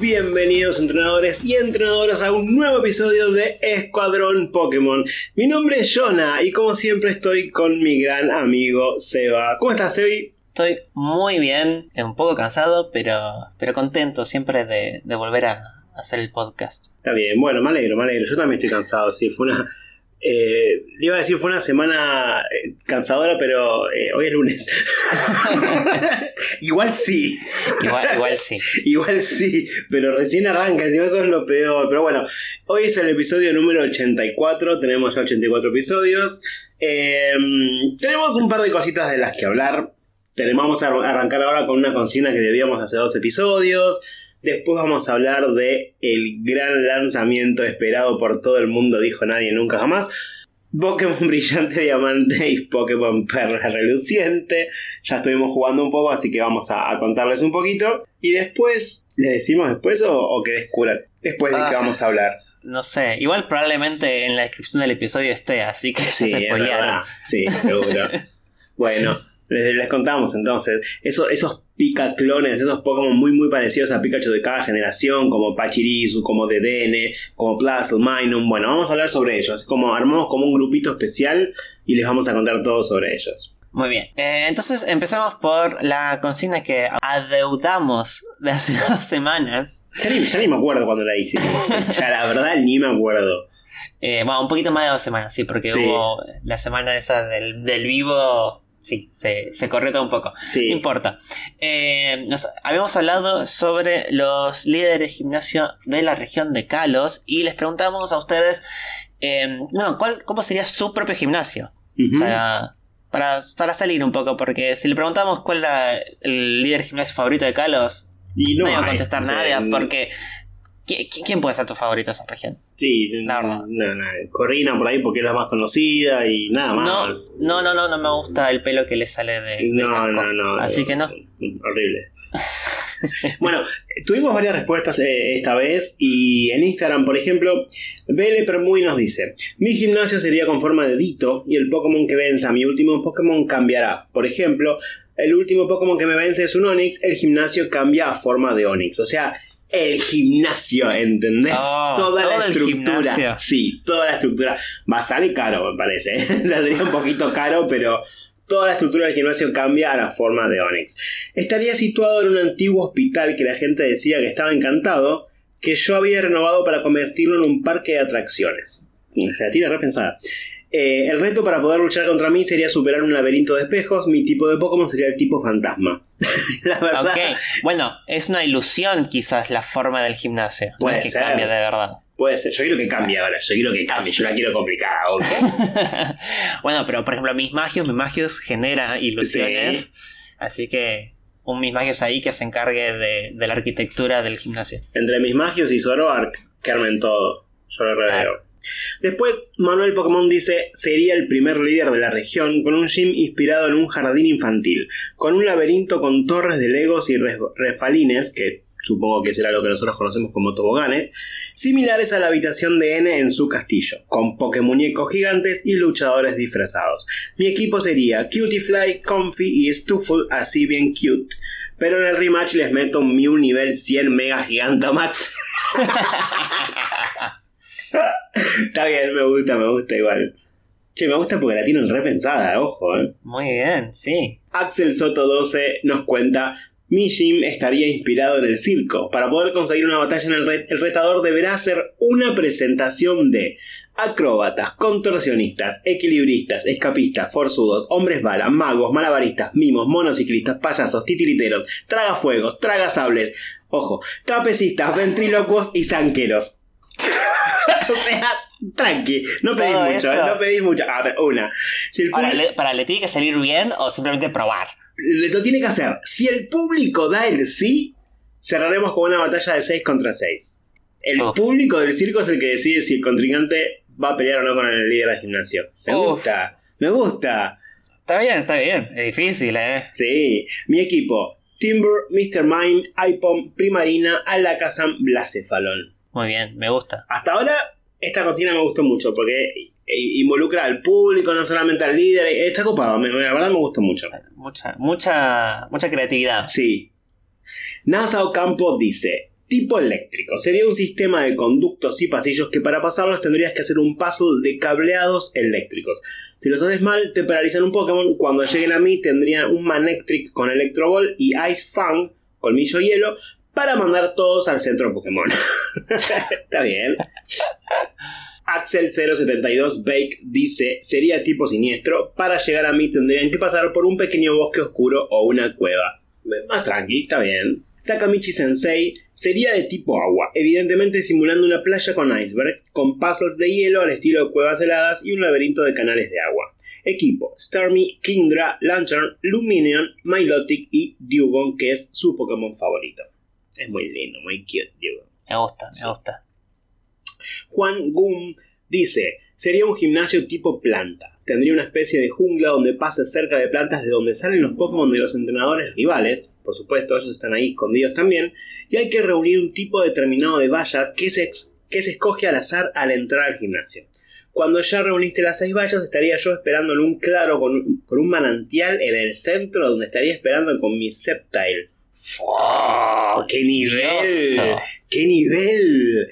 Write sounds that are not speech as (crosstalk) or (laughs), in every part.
Bienvenidos entrenadores y entrenadoras a un nuevo episodio de Escuadrón Pokémon. Mi nombre es Jonah y como siempre estoy con mi gran amigo Seba. ¿Cómo estás, Sebi? Estoy muy bien, un poco cansado, pero, pero contento siempre de, de volver a hacer el podcast. Está bien, bueno, me alegro, me alegro. Yo también estoy cansado, sí, fue una... Eh, le iba a decir fue una semana eh, cansadora, pero eh, hoy es lunes. (laughs) igual sí. Igual, igual sí. (laughs) igual sí, pero recién arranca, encima eso es lo peor. Pero bueno, hoy es el episodio número 84, tenemos ya 84 episodios. Em, tenemos un par de cositas de las que hablar. Tenemos, vamos a arrancar ahora con una consigna que debíamos hace dos episodios. Después vamos a hablar de el gran lanzamiento esperado por todo el mundo, dijo nadie nunca jamás. Pokémon (laughs) Brillante Diamante y Pokémon Perla Reluciente. Ya estuvimos jugando un poco, así que vamos a, contarles un poquito. Y después, ¿les decimos después o, o que descubran? Después de que Ah. vamos a hablar. No sé, igual probablemente en la descripción del episodio esté, así que Sí, se spoilearon. Sí, seguro. (laughs) bueno, les, les contamos entonces. Esos, esos Pika-clones, esos Pokémon muy muy parecidos a Pikachu de cada generación, como Pachirisu, como Dedenne, como Plasl, Minun. Bueno, vamos a hablar sobre ellos. Como armamos como un grupito especial y les vamos a contar todo sobre ellos. Muy bien, Eh, entonces empezamos por la consigna que adeudamos de hace (laughs) dos semanas. Ya ni, ya ni me acuerdo cuando la hicimos. ya la verdad ni me acuerdo. Eh, bueno, un poquito más de dos semanas, sí, porque Sí. hubo la semana esa del, del vivo, sí, se, se corrió todo un poco. No Sí. importa. Eh, nos- habíamos hablado sobre los líderes de gimnasio de la región de Kalos y les preguntamos a ustedes, eh, ¿cuál, ¿cómo sería su propio gimnasio? Para, para, para salir un poco, porque si le preguntamos cuál era el líder de gimnasio favorito de Kalos, Y no, no, iba a contestar nadie, porque ¿qui- qui- ¿quién puede ser tu favorito de esa región? Sí, La verdad. no, no, Corrina por ahí porque es la más conocida y nada más. No, no, no, no, no me gusta el pelo que le sale de, No, casco. no, no. Así que no. Horrible. (laughs) bueno, tuvimos varias respuestas eh, esta vez y en Instagram, por ejemplo, Bele Permuy nos dice, mi gimnasio sería con forma de Dito y el Pokémon que venza a mi último Pokémon cambiará. Por ejemplo, el último Pokémon que me vence es un Onix, el gimnasio cambia a forma de Onix. O sea, el gimnasio, ¿entendés? Oh, toda la estructura. Sí, toda la estructura. Va a salir caro, me parece. ¿eh? (laughs) Saldría un poquito caro, pero toda la estructura del gimnasio cambia a la forma de Onix. Estaría situado en un antiguo hospital que la gente decía que estaba encantado, que yo había renovado para convertirlo en un parque de atracciones. Se la tiene repensada. Eh, el reto para poder luchar contra mí sería superar un laberinto de espejos. Mi tipo de Pokémon sería el tipo fantasma. (laughs) la verdad. Bueno, es una ilusión quizás la forma del gimnasio. No Puede es que ser. cambie de verdad. Puede ser. Yo quiero que cambie ahora. Yo quiero que cambie. Yo la quiero complicada. ¿ok? (laughs) bueno, pero por ejemplo, mis magios, mis magios genera ilusiones. Así que un mis magios ahí que se encargue de, de la arquitectura del gimnasio. Entre mis magios y Zoroark, que armen todo. Yo lo reveo. Claro. Después, Manuel Pokémon dice, sería el primer líder de la región con un gym inspirado en un jardín infantil, con un laberinto con torres de legos y refalines, que supongo que será lo que nosotros conocemos como toboganes, similares a la habitación de N en su castillo, con Pokémuñecos gigantes y luchadores disfrazados. Mi equipo sería Cutiefly, Comfy y Stuffle, así bien cute. Pero en el rematch les meto un Mew nivel 100 Mega Gigantamax. (laughs) Está bien, me gusta, me gusta igual. Che, me gusta porque la tienen repensada, ojo, eh. Muy bien, sí. Axel Soto 12 nos cuenta. Mi gym estaría inspirado en el circo. Para poder conseguir una batalla en el, re- el retador deberá hacer una presentación de acróbatas, contorsionistas, equilibristas, escapistas, forzudos, hombres bala, magos, malabaristas, mimos, monociclistas, payasos, titiriteros, tragafuegos, tragasables, ojo, trapecistas, ventrílocuos y zanqueros. (laughs) o sea, tranqui, no pedís Todo mucho, eso. no pedís mucho. A ver, una. Si el Ahora, público- le, para, ¿le tiene que salir bien o simplemente probar? le- lo tiene que hacer. Si el público da el sí, cerraremos con una batalla de 6 contra 6. El Uf. público del circo es el que decide si el contrincante va a pelear o no con el líder del gimnasio. Me Uf. gusta, me gusta. Está bien, está bien. Es difícil, ¿eh? Sí, mi equipo. Timber, Mr. Mime, Ipom, Primarina, Alakazam, Blacephalon. Muy bien, me gusta. Hasta ahora, esta cocina me gustó mucho porque involucra al público, no solamente al líder. Está copado, la verdad me gustó mucho. Mucha, mucha, mucha creatividad. Sí. NASA Ocampo dice: Tipo eléctrico. Sería un sistema de conductos y pasillos que para pasarlos tendrías que hacer un puzzle de cableados eléctricos. Si los haces mal, te paralizan un Pokémon. Cuando lleguen a mí, tendrían un Manectric con Electro Ball y Ice Fang, colmillo hielo, para mandar todos al centro Pokémon. (laughs) Está bien. Axel072 Bake dice, sería tipo siniestro, para llegar a mí tendrían que pasar por un pequeño bosque oscuro o una cueva. Más tranqui, está bien. Takamichi Sensei sería de tipo agua, evidentemente simulando una playa con icebergs, con puzzles de hielo al estilo de cuevas heladas y un laberinto de canales de agua. Equipo: Starmie, Kingdra, Lantern, Luminion, Milotic y Dugong, que es su Pokémon favorito. Es muy lindo, muy cute, Dugong. Me gusta, me gusta. Juan Gum dice, sería un gimnasio tipo planta. Tendría una especie de jungla donde pase cerca de plantas de donde salen los Pokémon de los entrenadores rivales. Por supuesto, ellos están ahí escondidos también. Y hay que reunir un tipo determinado de vallas que se, que se escoge al azar al entrar al gimnasio. Cuando ya reuniste las seis vallas, estaría yo esperando en un claro con, un manantial en el centro donde estaría esperando con mi Sceptile. ¡Qué nivel! ¡Qué nivel!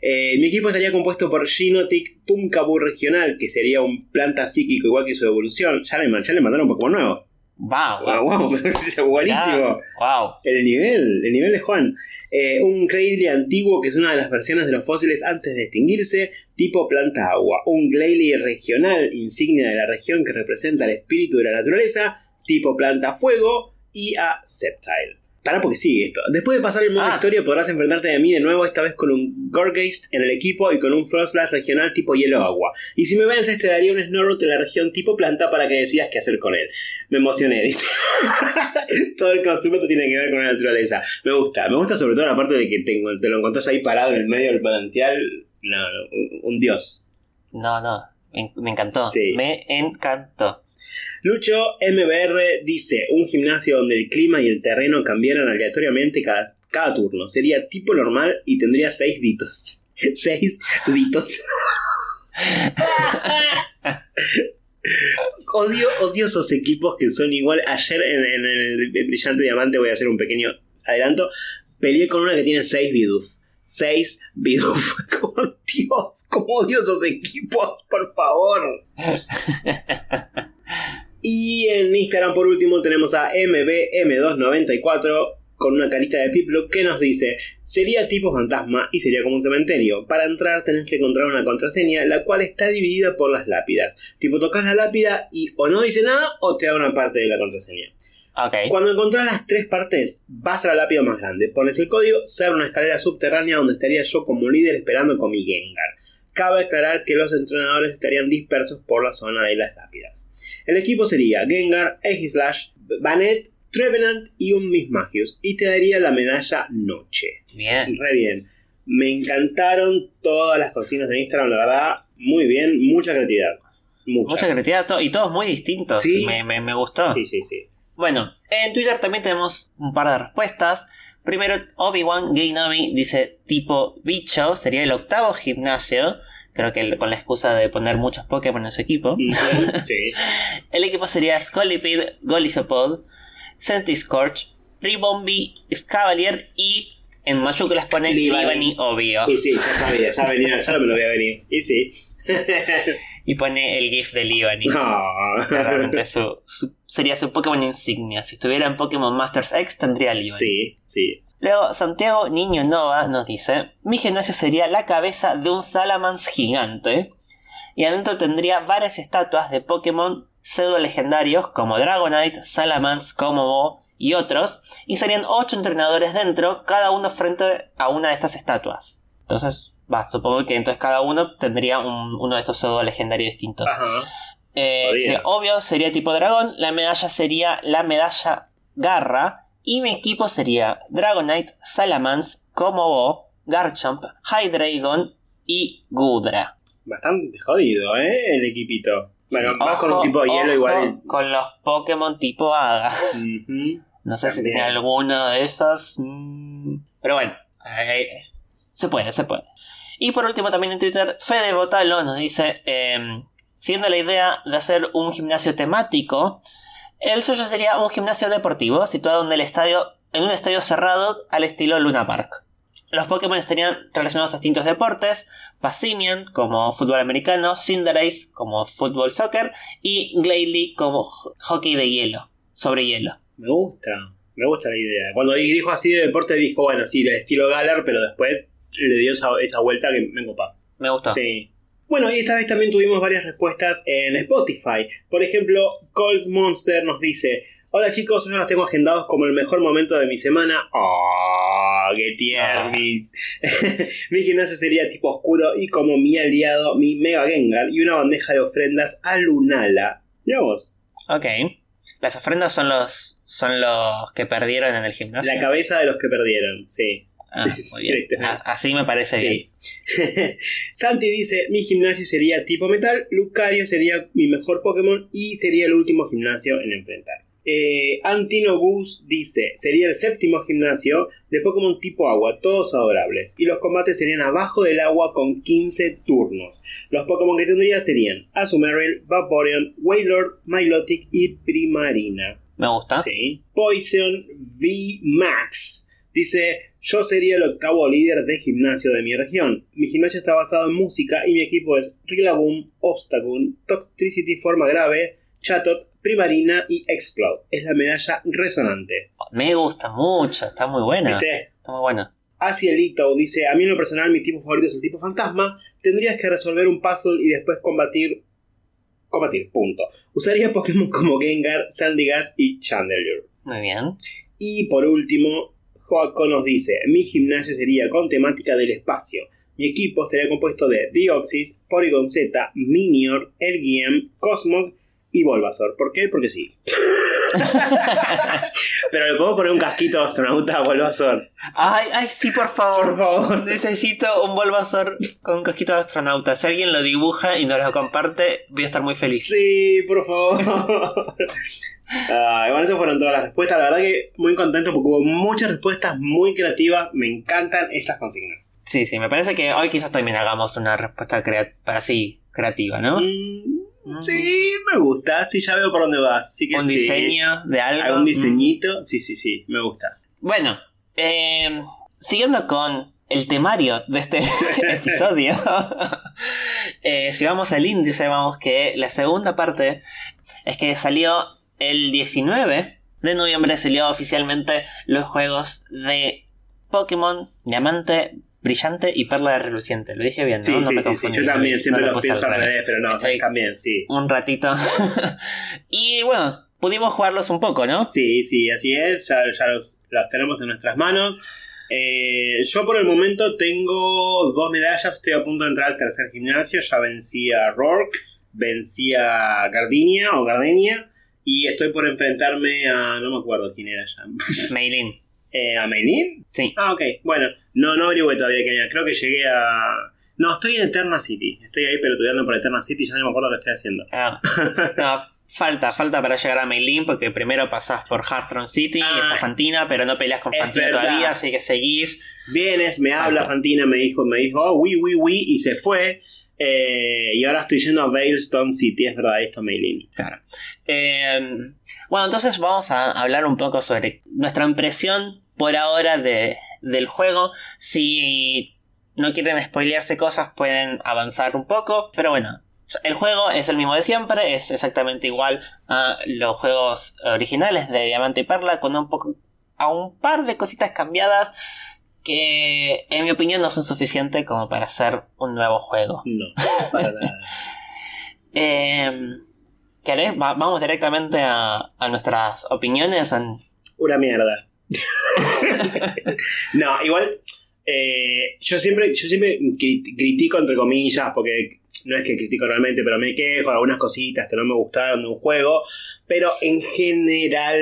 Eh, mi equipo estaría compuesto por Ginotic Pumkabu Regional, que sería un planta psíquico igual que su evolución. Ya le, ya le mandaron un Pokémon nuevo. ¡Wow! ¡Wow! wow, buenísimo! ¡Wow! El nivel, el nivel de Juan. Eh, un Cradley antiguo que es una de las versiones de los fósiles antes de extinguirse, tipo planta agua. Un Glalie regional, insignia de la región que representa el espíritu de la naturaleza, tipo planta fuego. Y a Sceptile. Para porque sigue esto. Después de pasar el modo ah. historia podrás enfrentarte a mí de nuevo, esta vez con un Gorgeist en el equipo y con un Frostlass regional tipo hielo agua. Y si me vences te daría un Snorlax de la región tipo planta para que decidas qué hacer con él. Me emocioné, (laughs) dice. todo el concepto tiene que ver con la naturaleza. Me gusta, me gusta sobre todo la parte de que te, te lo encontrás ahí parado en el medio del manantial. No, un, dios. No, no, me, encantó. Me encantó. Lucho MBR dice, un gimnasio donde el clima y el terreno cambiaran aleatoriamente cada, cada turno. Sería tipo normal y tendría seis ditos. (laughs) seis ditos. (laughs) Odio, odiosos equipos que son igual. Ayer en, el Brillante Diamante voy a hacer un pequeño adelanto. Peleé con una que tiene seis biduf. 6 biduf. (laughs) Como Dios, como odiosos equipos, por favor. Y en Instagram por último tenemos a MBM294 con una carita de Piplup que nos dice sería tipo fantasma y sería como un cementerio. Para entrar tenés que encontrar una contraseña la cual está dividida por las lápidas. Tipo tocas la lápida y o no dice nada o te da una parte de la contraseña. Cuando encontrás las tres partes, vas a la lápida más grande, pones el código, se abre una escalera subterránea donde estaría yo como líder esperando con mi Gengar. Cabe aclarar que los entrenadores estarían dispersos por la zona de las lápidas. El equipo sería Gengar, Aegislash, Banet, Trevenant y un Miss Magius. Y te daría la medalla Noche. Bien. Re bien. Me encantaron todas las cocinas de Instagram, la verdad. Muy bien, mucha creatividad. Mucha, creatividad y todos muy distintos. ¿Sí? Me, me, gustó. Sí, sí, sí. Bueno, en Twitter también tenemos un par de respuestas. Primero, Obi-Wan Gainomi dice tipo bicho, sería el octavo gimnasio. Creo que con la excusa de poner muchos Pokémon en su equipo. sí. (laughs) El equipo sería Scolipid, Golisopod, Centiscorch, Ribombi, Scavalier y en mayúsculas pone Libani, obvio. Y sí, ya sabía, ya venía, ya me lo voy a venir. Y sí. y pone el GIF de Libani. sería su Pokémon insignia. Si estuviera en Pokémon Masters X tendría Libani. Sí, sí. Luego, Santiago Niño Nova nos dice: Mi gimnasio sería la cabeza de un Salamence gigante. Y adentro tendría varias estatuas de Pokémon pseudo legendarios como Dragonite, Salamence, Komodo y otros. Y serían 8 entrenadores dentro, cada uno frente a una de estas estatuas. Entonces, va, supongo que entonces cada uno tendría uno de estos pseudo legendarios distintos. Eh, obvio, sería tipo dragón. La medalla sería la medalla garra y mi equipo sería Dragonite, Salamence, Komobo, Garchomp, Hydreigon y Gudra. Bastante jodido, ¿eh? El equipito. Bueno, vas con un tipo de hielo igual. Con los Pokémon tipo Hada. No sé si tiene alguno de esos. Mm, pero bueno, se puede, se puede. Y por último también en Twitter, Fede Botalo nos dice, eh, siendo la idea de hacer un gimnasio temático, el suyo sería un gimnasio deportivo situado en el estadio, en un estadio cerrado al estilo Luna Park. Los Pokémon estarían relacionados a distintos deportes, Passimian como fútbol americano, Cinderace como fútbol soccer y Glalie como hockey de hielo, sobre hielo. Me gusta, me gusta la idea. Cuando dijo así de deporte dijo, bueno, sí, de estilo Galar, pero después le dio esa, esa vuelta que me copa. Me gustó. Sí. Bueno, y esta vez también tuvimos varias respuestas en Spotify. Por ejemplo, Coles Monster nos dice: Hola chicos, yo los tengo agendados como el mejor momento de mi semana. ¡Oh, qué tiernis! (laughs) mi gimnasio sería tipo oscuro y como mi aliado, mi Mega Gengar y una bandeja de ofrendas a Lunala. Mira vos. Ok. Las ofrendas son los, son los que perdieron en el gimnasio. La cabeza de los que perdieron, sí. Ah, (laughs) muy bien. A- Así me parece bien. (laughs) Santi dice, mi gimnasio sería tipo metal, Lucario sería mi mejor Pokémon y sería el último gimnasio en enfrentar. Eh, Antino Gus dice, sería el séptimo gimnasio de Pokémon tipo agua, todos adorables. Y los combates serían abajo del agua con 15 turnos. Los Pokémon que tendría serían Azumarill, Vaporeon, Wailord, Milotic y Primarina. Me gusta. Sí. Poison V Max dice: Yo sería el octavo líder de gimnasio de mi región. Mi gimnasio está basado en música y mi equipo es Rillaboom, Obstagoon, Toxtricity Forma Grave, Chatot, Primarina y Explode. Es la medalla resonante. Me gusta mucho. Está muy buena. ¿Viste? Está muy buena. Asielito dice: A mí en lo personal, mi tipo favorito es el tipo fantasma. Tendrías que resolver un puzzle y después combatir. Combatir, punto. Usaría Pokémon como Gengar, Sandygast y Chandelier. Muy bien. Y por último, Joaco nos dice, mi gimnasio sería con temática del espacio. Mi equipo estaría compuesto de Deoxys, Porygon Z, Minior, Elgiem, Cosmog y Bulbasaur. ¿Por qué? Porque sí. (laughs) Pero le podemos poner un casquito de astronauta a Bulbasaur. Ay, ay, sí, por favor. Por favor. Necesito un Bulbasaur con un casquito de astronauta. Si alguien lo dibuja y nos lo comparte, voy a estar muy feliz. Sí, por favor. Ay, bueno, esas fueron todas las respuestas. La verdad que muy contento porque hubo muchas respuestas muy creativas. Me encantan estas consignas. Sí, sí, me parece que hoy quizás también hagamos una respuesta crea- así, creativa, ¿no? Mm, sí, me gusta. Sí, ya veo por dónde vas. Así que Un sí. diseño de algo. ¿Algún Mm. diseñito? Sí, sí, sí, me gusta. Bueno, eh, siguiendo con el temario de este (laughs) episodio, (laughs) eh, si vamos al índice, vamos que la segunda parte es que salió el 19 de noviembre, salió oficialmente los juegos de Pokémon Diamante, Brillante y Perla Reluciente. Lo dije bien, ¿no? Sí, No sí, me sí, sí. confundí, Yo también lo- siempre lo puse pienso al revés, pero no, Estoy también sí. un ratito. (laughs) y bueno, pudimos jugarlos un poco, ¿no? Sí, sí, así es. Ya, ya los, los tenemos en nuestras manos. Eh, yo por el momento tengo dos medallas. Estoy a punto de entrar al tercer gimnasio. Ya vencí a Rourke, vencí a Gardenia o Gardenia. Y estoy por enfrentarme a. No me acuerdo quién era ya. (laughs) Meilin. Eh, ¿A Meilin? Sí. Ah, ok. Bueno, no, no averigüé todavía quién era. Creo que llegué a. No, estoy en Eterna City. Estoy ahí pelotudeando por Eterna City. Ya no me acuerdo lo que estoy haciendo. Ah, (laughs) no, falta, falta para llegar a Meilin porque primero pasás por Hearthstone City Ah, y está Fantina, pero no peleas con Fantina verdad. todavía, así que seguís. Vienes, me habla Falta. Fantina, me dijo, me dijo, oh, oui, oui, oui, y se fue. Eh, y ahora estoy yendo a Veilstone City, es verdad, esto Meilin. Claro. Eh, bueno, entonces vamos a hablar un poco sobre nuestra impresión por ahora de, del juego. Si no quieren spoilearse cosas, pueden avanzar un poco. Pero bueno, el juego es el mismo de siempre, es exactamente igual a los juegos originales de Diamante y Perla, con un poco. a un par de cositas cambiadas que, en mi opinión, no son suficientes como para hacer un nuevo juego. No, para nada. (laughs) Eh, ¿querés? Va- vamos directamente a, a nuestras opiniones. en- Una mierda. (laughs) no, igual, eh, yo siempre, yo siempre cri- critico entre comillas, porque no es que critico realmente, pero me quejo de algunas cositas que no me gustaron de un juego. Pero en general,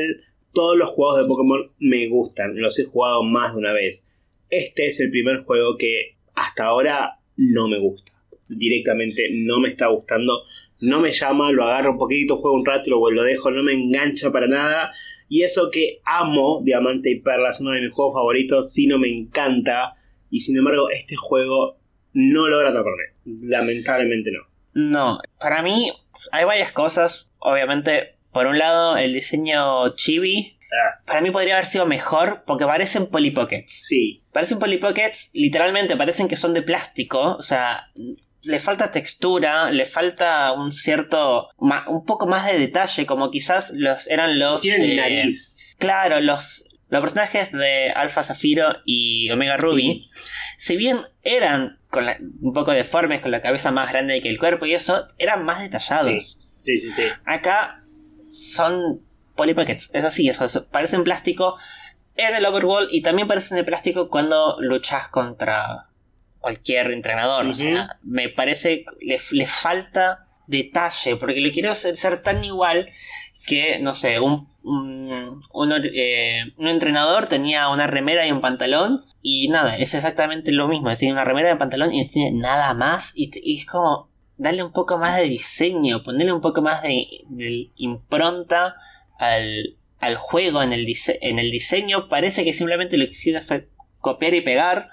todos los juegos de Pokémon me gustan. Los he jugado más de una vez. Este es el primer juego que hasta ahora no me gusta. Directamente no me está gustando. No me llama, lo agarro un poquito, juego un rato lo, lo dejo, no me engancha para nada. Y eso que amo Diamante y Perla, es uno de mis juegos favoritos, sí no me encanta. Y sin embargo, este juego no logra atraparme. Lamentablemente no. No, para mí hay varias cosas. Obviamente, por un lado, el diseño chibi Ah, Para mí podría haber sido mejor porque parecen Polly Pockets. sí. Parecen Polly Pockets, literalmente parecen que son de plástico. O sea, le falta textura, le falta un cierto. un poco más de detalle, como quizás los eran los. Tienen eh, nariz. Claro, los, los personajes de Alpha Zafiro y Omega Ruby, si bien eran con la- un poco deformes, con la cabeza más grande que el cuerpo y eso, eran más detallados. Sí, sí, sí. Acá son Polly Pockets, es así, eso, eso, parecen plástico en el overworld y también parecen de plástico cuando luchas contra cualquier entrenador. O Ujú. sea, me parece que le, le falta detalle, porque lo quiero hacer ser tan igual que, no sé, un, un, un eh, un entrenador tenía una remera y un pantalón y nada, es exactamente lo mismo, es decir, una remera y un pantalón y no tiene nada más y, es como darle un poco más de diseño, ponerle un poco más de, de impronta al, al juego en el, dise- en el diseño, parece que simplemente lo quisiera fue copiar y pegar.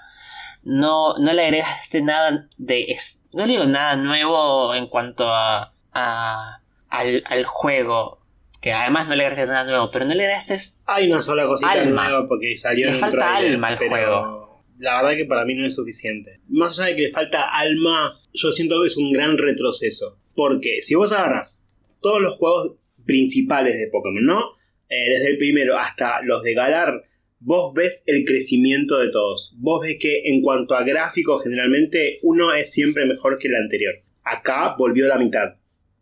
No, no le agregaste nada de. es- no le digo nada nuevo en cuanto a, a- al, al juego. Que además no le agregaste nada nuevo. Pero no le agregaste. Hay una sola cosita Alma. nueva porque salió Le en falta alma al pero juego. La verdad que para mí no es suficiente. Más allá de que le falta alma, yo siento que es un gran retroceso. Porque si vos agarras todos los juegos principales de Pokémon, ¿no? Eh, desde el primero hasta los de Galar, vos ves el crecimiento de todos. Vos ves que en cuanto a gráficos, generalmente uno es siempre mejor que el anterior. Acá volvió la mitad.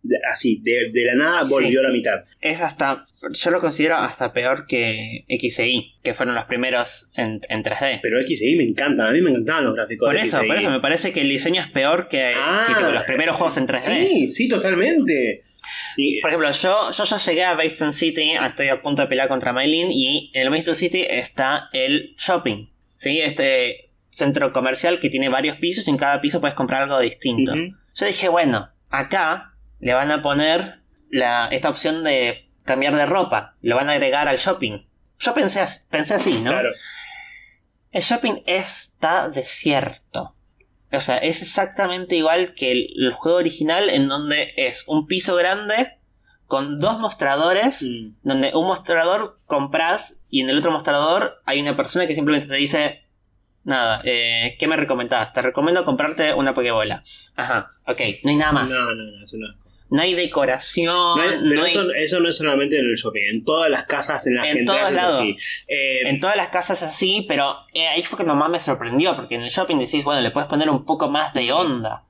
De- así, de, de la nada Sí. volvió la mitad. Es hasta. Yo lo considero hasta peor que X Y. Que fueron los primeros en, en 3D. Pero XI me encantan, a mí me encantaban los gráficos Por de eso, XI. por eso me parece que el diseño es peor que, Ah, que tipo los primeros juegos en 3D. Sí, sí, totalmente. Por ejemplo, yo, yo ya llegué a Basin City, estoy a punto de pelear contra Maylin y en el Basin City está el shopping. ¿Sí? Este centro comercial que tiene varios pisos y en cada piso puedes comprar algo distinto. Yo dije, bueno, acá le van a poner la, esta opción de cambiar de ropa, lo van a agregar al shopping. Yo pensé, pensé así, ¿no? Claro. El shopping está desierto. O sea, es exactamente igual que el, el juego original en donde es un piso grande con dos mostradores, Mm. donde un mostrador compras y en el otro mostrador hay una persona que simplemente te dice, nada, eh, ¿qué me recomendás? Te recomiendo comprarte una Pokebola. Ajá, ok, no hay nada más. No, no, no, eso no. No hay decoración, No hay- no pero hay- eso, eso no es solamente en el shopping, en todas las casas en las En que es así. Eh, En todas las casas así, pero eh, ahí fue que nomás me sorprendió, porque en el shopping decís, bueno, le puedes poner un poco más de onda.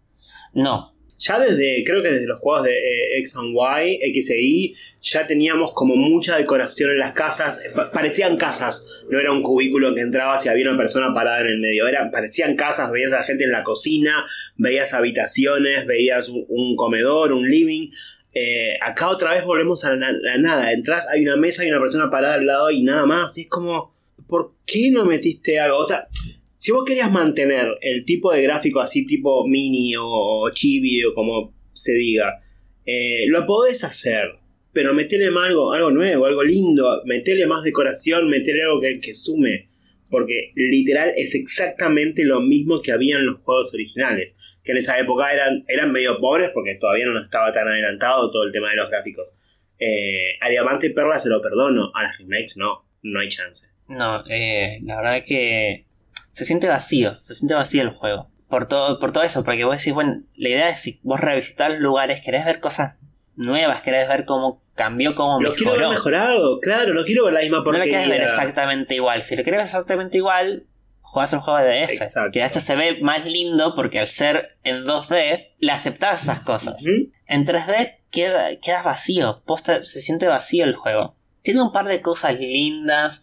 No. ya desde, creo que desde los juegos de eh, X and Y, X e Y, ya teníamos como mucha decoración en las casas. Pa- parecían casas, no era un cubículo que entrabas y había una persona parada en el medio. Era, parecían casas, veías a la gente en la cocina, veías habitaciones, veías un, comedor, un living. Eh, acá otra vez volvemos a la, nada. Entras, hay una mesa, hay una persona parada al lado y nada más. Es como, ¿por qué no metiste algo? O sea, si vos querías mantener el tipo de gráfico así tipo mini o, chibi o como se diga, eh, lo podés hacer, pero metele algo, algo nuevo, algo lindo, metele más decoración, metele algo que, que sume, porque literal es exactamente lo mismo que había en los juegos originales, que en esa época eran, eran medio pobres porque todavía no estaba tan adelantado todo el tema de los gráficos. Eh, a Diamante y Perla se lo perdono, a las remakes no, no hay chance. No, eh, la verdad que se siente vacío, se siente vacío el juego. Por todo, por todo eso, porque vos decís, bueno, la idea es si vos revisitar lugares, querés ver cosas nuevas, querés ver cómo cambió, cómo Lo quiero ver mejoró. mejorado, claro, no quiero ver la misma No lo porquería. querés ver exactamente igual. Si lo querés ver exactamente igual, jugás un juego de DS. Exacto. Que de hecho se ve más lindo porque al ser en 2D, le aceptás esas cosas. En 3D queda, queda vacío, posta, se siente vacío el juego. Tiene un par de cosas lindas,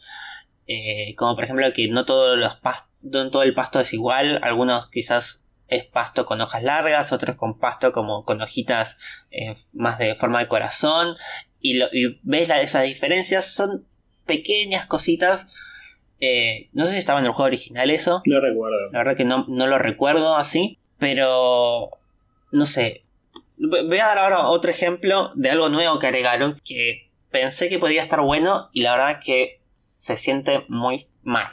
eh, como por ejemplo que no, todos los no todo el pasto es igual, algunos quizás es pasto con hojas largas, otros con pasto como con hojitas eh, más de forma de corazón, y, lo- y ves la- esas diferencias, son pequeñas cositas. Eh, no sé si estaba en el juego original eso, No recuerdo. la verdad que no, no lo recuerdo así. Pero. No sé. Voy a dar ahora otro ejemplo de algo nuevo que agregaron. Que pensé que podía estar bueno. Y la verdad que se siente muy mal.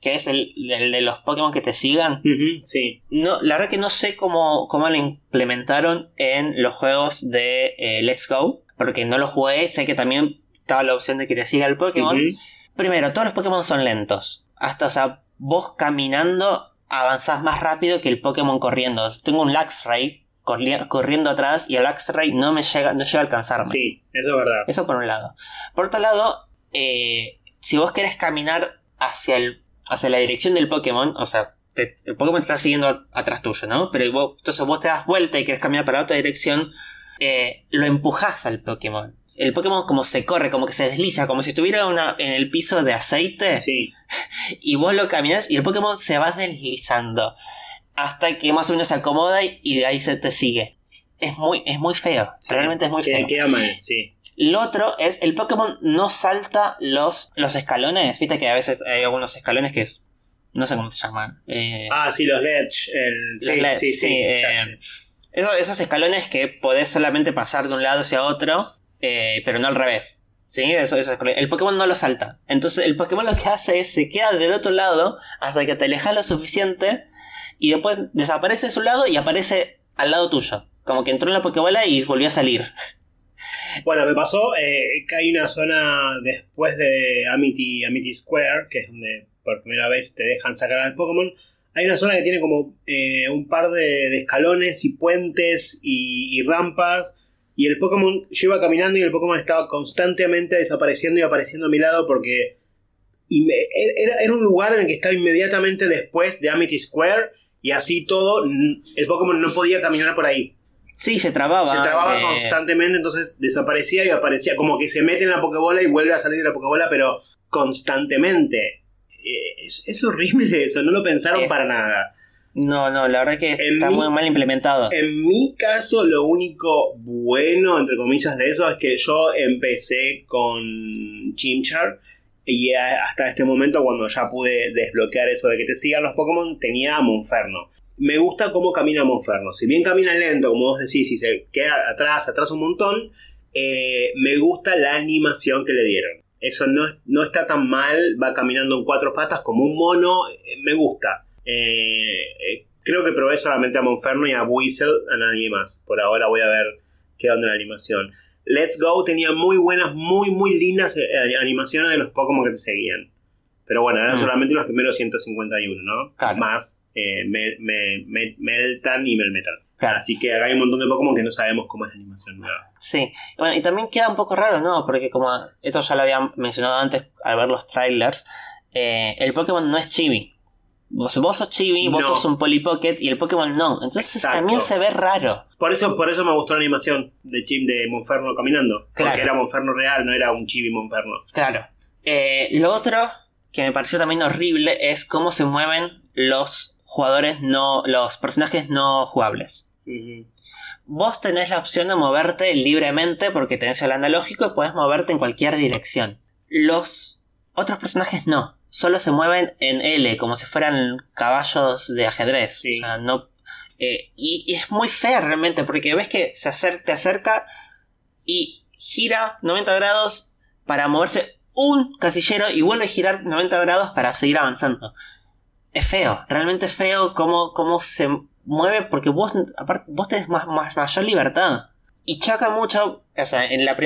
Que es el, el de los Pokémon que te sigan. Sí. No, la verdad que no sé cómo, cómo lo implementaron en los juegos de eh, Let's Go. Porque no lo jugué. Sé que también estaba la opción de que te siga el Pokémon. Primero, todos los Pokémon son lentos. Hasta, o sea, vos caminando avanzás más rápido que el Pokémon corriendo. Tengo un Luxray corri- corriendo atrás y el Luxray no me llega, no llega a alcanzarme. Sí, eso es verdad. Eso por un lado. Por otro lado, eh, si vos querés caminar hacia, el, hacia la dirección del Pokémon, o sea, te- el Pokémon te está siguiendo atrás tuyo, ¿no? Pero vos, entonces vos te das vuelta y querés caminar para otra dirección, eh, lo empujás al Pokémon. El Pokémon como se corre, como que se desliza, como si estuviera una, en el piso de aceite Sí. (laughs) y vos lo caminas y el Pokémon se va deslizando hasta que más o menos se acomoda y, de ahí se te sigue. Es muy, es muy feo, Sí. realmente es muy Que- feo. Queda mal, sí. Lo otro es, el Pokémon no salta los, los escalones. Viste que a veces hay algunos escalones que es- no sé cómo se llaman. Eh, Ah, sí, los Ledge. El... los Sí, LED, sí, sí. eh. Esos, esos escalones que podés solamente pasar de un lado hacia otro, eh, pero no al revés. ¿Sí? Eso- escalones. el Pokémon no lo salta. Entonces el Pokémon lo que hace es se queda del otro lado hasta que te alejas lo suficiente y después desaparece de su lado y aparece al lado tuyo. Como que entró en la Pokébola y volvió a salir. Bueno, me pasó eh, que hay una zona después de Amity, Amity Square, que es donde por primera vez te dejan sacar al Pokémon. Hay una zona que tiene como eh, un par de, de escalones y puentes y, y rampas. Y el Pokémon, yo iba caminando y el Pokémon estaba constantemente desapareciendo y apareciendo a mi lado porque y me- era, era un lugar en el que estaba inmediatamente después de Amity Square y así todo, el Pokémon no podía caminar por ahí. Sí, se trababa. Se trababa eh, constantemente, entonces desaparecía y aparecía, como que se mete en la Pokébola y vuelve a salir de la Pokébola, pero constantemente. Es, es horrible eso, no lo pensaron Es- para nada. No, no, la verdad que En está mi- muy mal implementado. En mi caso, lo único bueno, entre comillas, de eso es que yo empecé con Chimchar y hasta este momento, cuando ya pude desbloquear eso de que te sigan los Pokémon, tenía a Monferno. Me gusta cómo camina Monferno. Si bien camina lento, como vos decís, y se queda atrás, atrás un montón, eh, me gusta la animación que le dieron. Eso no, no está tan mal, va caminando en cuatro patas como un mono, eh, me gusta. Eh, eh, creo que probé solamente a Monferno y a Weasel, a nadie más. Por ahora voy a ver qué onda la animación. Let's Go tenía muy buenas, muy, muy lindas animaciones de los Pokémon que te seguían. Pero bueno, eran Mm. solamente los primeros 151, ¿no? Claro. Más eh, Me- Me- Me- Meltan y Melmetal. Claro. Así que acá hay un montón de Pokémon que no sabemos cómo es la animación nueva. Sí. Bueno, y también queda un poco raro, ¿no? Porque como esto ya lo había mencionado antes al ver los trailers, eh, el Pokémon no es chibi. Vos, vos sos chibi, vos sos un Polly Pocket y el Pokémon no. Entonces Exacto. también se ve raro. Por eso, por eso me gustó la animación de Chim de Monferno caminando. Claro. Porque era Monferno real, no era un chibi Monferno. Claro. Eh, lo otro que me pareció también horrible es cómo se mueven los jugadores no. los personajes no jugables. Vos tenés la opción de moverte libremente porque tenés el analógico y podés moverte en cualquier dirección. Los otros personajes no. Solo se mueven en L, como si fueran caballos de ajedrez. Sí. O sea, no. eh, y, y es muy feo realmente, porque ves que se acer- te acerca y gira 90 grados para moverse un casillero y vuelve a girar 90 grados para seguir avanzando. Es feo, realmente es feo cómo, cómo se mueve porque vos, aparte, vos tenés más, más- mayor libertad. Y choca mucho, o sea, en la,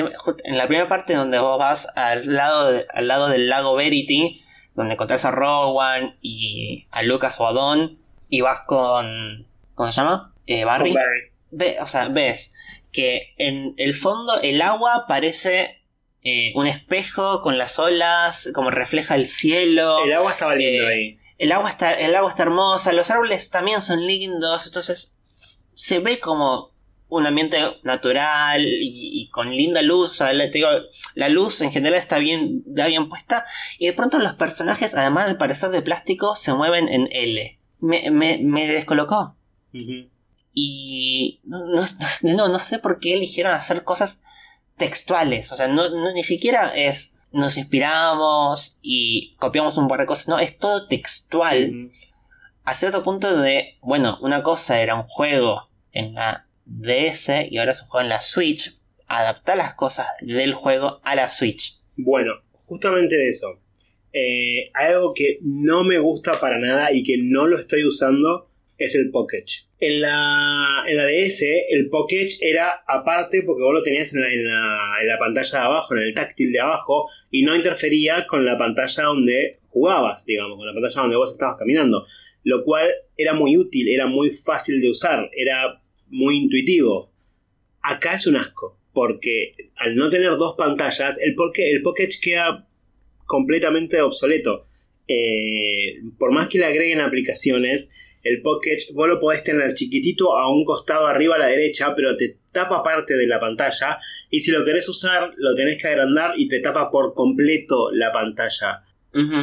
en la primera parte donde vos vas al lado, de- al lado del lago Verity, donde encontrás a Rowan y a Lucas o a Don, y vas con... ¿Cómo se llama? Eh, Barry. Barry. Ve- o sea, ves que en el fondo el agua parece eh, un espejo con las olas, como refleja el cielo. El agua estaba lindo Eh, ahí. El agua está, el agua está hermosa, los árboles también son lindos, entonces se ve como un ambiente natural y, y con linda luz. o sea, la, te digo, la luz en general está bien, está bien puesta. Y de pronto los personajes, además de parecer de plástico, se mueven en L. Me, me, me descolocó. Y no, no, no, no sé por qué eligieron hacer cosas textuales. O sea, no- ni siquiera es nos inspiramos y copiamos un par de cosas. No, es todo textual. A cierto punto de, bueno, una cosa era un juego en la DS y ahora es un juego en la Switch. Adaptar las cosas del juego a la Switch. Bueno, justamente de eso. Eh, algo que no me gusta para nada y que no lo estoy usando es el Pokéch. En la, en la DS, el Pokéch era aparte porque vos lo tenías en la, en, la, pantalla de abajo, en el táctil de abajo, y no interfería con la pantalla donde jugabas, digamos, con la pantalla donde vos estabas caminando. Lo cual era muy útil, era muy fácil de usar, era muy intuitivo. Acá es un asco, porque al no tener dos pantallas, el, el Pokéch queda completamente obsoleto. Eh, por más que le agreguen aplicaciones, el Pocket vos lo podés tener chiquitito a un costado arriba a la derecha, pero te tapa parte de la pantalla. Y si lo querés usar, lo tenés que agrandar y te tapa por completo la pantalla.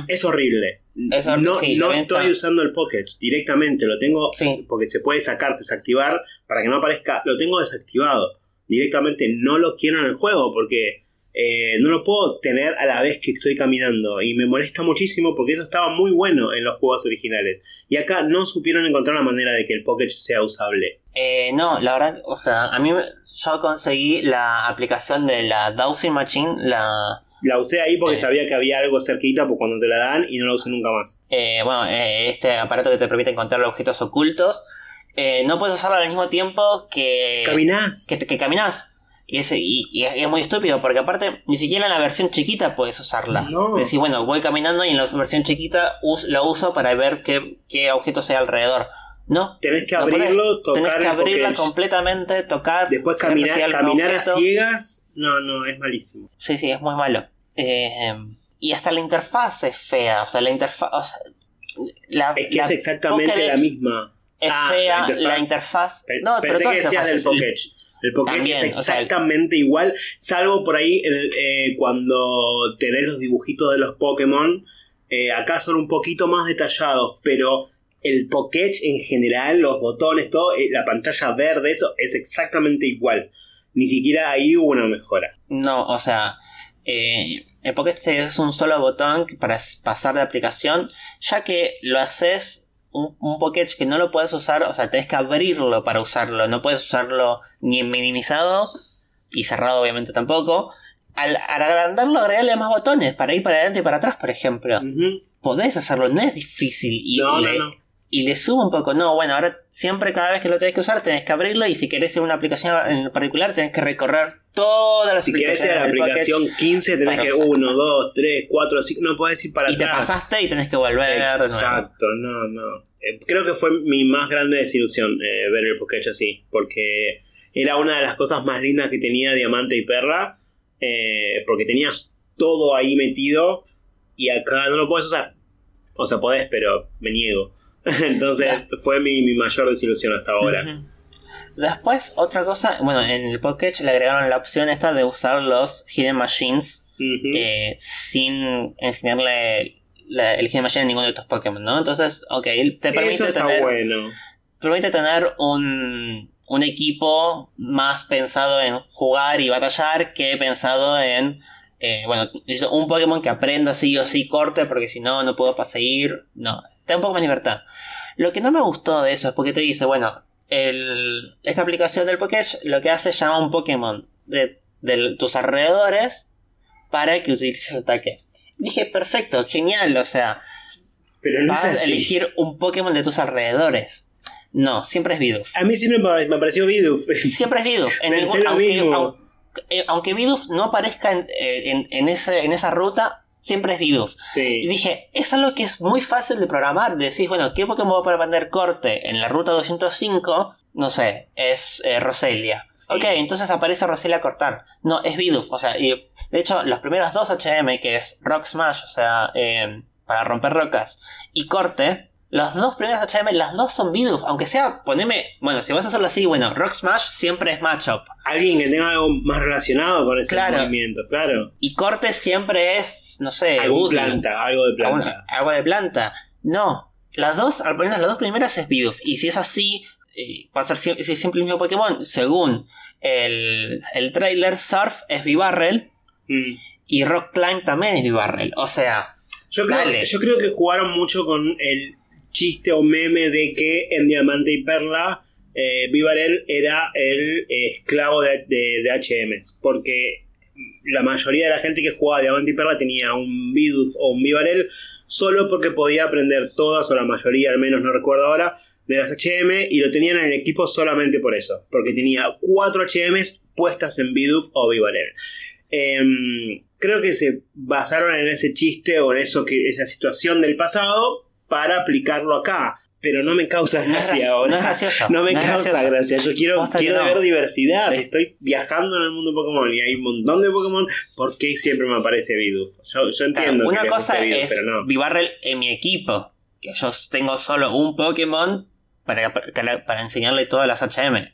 Es horrible. no no estoy usando el Pocket directamente, lo tengo porque se puede sacar, desactivar para que no aparezca. Lo tengo desactivado. Directamente no lo quiero en el juego porque eh, no lo puedo tener a la vez que estoy caminando y me molesta muchísimo porque eso estaba muy bueno en los juegos originales y acá no supieron encontrar la manera de que el Pocket sea usable. Eh, no, la verdad, o sea, a mí yo conseguí la aplicación de la Dowsing Machine, la... La usé ahí porque eh. sabía que había algo cerquita por cuando te la dan y no la usé nunca más. bueno, este aparato que te permite encontrar objetos ocultos. no puedes usarlo al mismo tiempo que... Caminás. Que, que caminás. Y, ese, y, es muy estúpido porque aparte ni siquiera en la versión chiquita puedes usarla. No. Decir, bueno, voy caminando y en la versión chiquita lo uso para ver qué, qué objetos hay alrededor. No. Tenés que abrirlo, tocar. Tenés que abrirla completamente, tocar. Después caminar, caminar a ciegas. No, no, es malísimo. Sí, sí, es muy malo. Eh, y hasta la interfaz es fea. O sea, la interfaz. la, es que es exactamente la misma. Es ah, fea la interfaz. no, Pensé pero que decías del. El Pokémon es exactamente igual, salvo por ahí eh, cuando tenés los dibujitos de los Pokémon. Eh, acá son un poquito más detallados, pero el Pokémon en general, los botones, todo, eh, la pantalla verde, eso es exactamente igual. Ni siquiera ahí hubo una mejora. No, o sea, el Pokémon es un solo botón para pasar de aplicación, ya que lo haces un, un que no lo puedes usar, o sea, tenés que abrirlo para usarlo, no puedes usarlo ni minimizado y cerrado obviamente tampoco. Al, agrandarlo, agregarle más botones para ir para adelante y para atrás, por ejemplo. Podés hacerlo, no es difícil. Y, le, y le subo un poco. No, bueno, ahora siempre cada vez que lo tenés que usar tenés que abrirlo y si querés una aplicación en particular tenés que recorrer todas las si aplicaciones. Si querés la aplicación 15 tenés que 1, 2, 3, 4, 5, no podés ir para y atrás. Y te pasaste y tenés que volver. Exacto, no, no. Eh, creo que fue mi más grande desilusión eh, ver el Pokémon así, porque era una de las cosas más lindas que tenía Diamante y Perla, eh, porque tenías todo ahí metido y acá no lo puedes usar. O sea, podés, pero me niego. (laughs) Entonces fue mi, mayor desilusión hasta ahora. Después, otra cosa, bueno, en el Pokémon le agregaron la opción esta de usar los Hidden Machines sin enseñarle la, el Machine en ninguno de estos Pokémon, ¿no? Entonces, ok, te permite tener. bueno. Permite tener un, un equipo más pensado en jugar y batallar que pensado en. Eh, bueno, un Pokémon que aprenda sí o sí corte, porque si no, no puedo seguir. No, te un poco más libertad. Lo que no me gustó de eso es porque te dice, bueno, el, esta aplicación del Pokémon lo que hace es llamar a un Pokémon de, de tus alrededores para que utilices ataque. Dije, perfecto, genial, o sea. Pero no vas a elegir un Pokémon de tus alrededores. No, siempre es Bidoof. A mí siempre me pareció Bidoof. Siempre es Bidoof. En (laughs) aunque, eh, aunque, Bidoof no aparezca en, eh, en, ese, en esa ruta, siempre es Bidoof. Sí. Y dije, es algo que es muy fácil de programar. Decís, bueno, ¿qué Pokémon voy a poner corte en la ruta 205? no sé, es eh, Roselia. Ok, entonces aparece Roselia cortar. No, es Bidoof. O sea, y de hecho, los primeros dos HM, que es Rock Smash, o sea, eh, para romper rocas, y corte, los dos primeros HM, las dos son Bidoof. Aunque sea, poneme. Bueno, si vas a hacerlo así, bueno, Rock Smash siempre es matchup. Alguien que tenga algo más relacionado con ese movimiento, claro. Y corte siempre es, no sé, algo de planta, algo de planta. Algo, de planta. No. Las dos, al menos las dos primeras es Bidoof. Y si es así, va a ser siempre el mismo Pokémon. Según el, el trailer, Surf es Vivarrel mm. y Rock Climb también es Vivarrel. O sea, yo creo, yo creo que jugaron mucho con el chiste o meme de que en Diamante y Perla eh, Vivarel era el esclavo de, de, de, HMs. Porque la mayoría de la gente que jugaba Diamante y Perla tenía un Bidoof o un Vivarel solo porque podía aprender todas, o la mayoría al menos, no recuerdo ahora, de las HM y lo tenían en el equipo solamente por eso, porque tenía cuatro HMs puestas en Bidoof o Vivaler. Em, creo que se basaron en ese chiste o en eso que, esa situación del pasado para aplicarlo acá. Pero no me causa No gracia graci- ahora. no es gracioso, No me no causa gracioso. gracia. Yo quiero, Posta quiero ver diversidad. Estoy viajando en el mundo Pokémon y hay un montón de Pokémon. ¿Por qué siempre me aparece Bidoof? Yo, entiendo una cosa es. Vivarrel en mi equipo, que yo tengo solo un Pokémon para, para, para enseñarle todas las HM.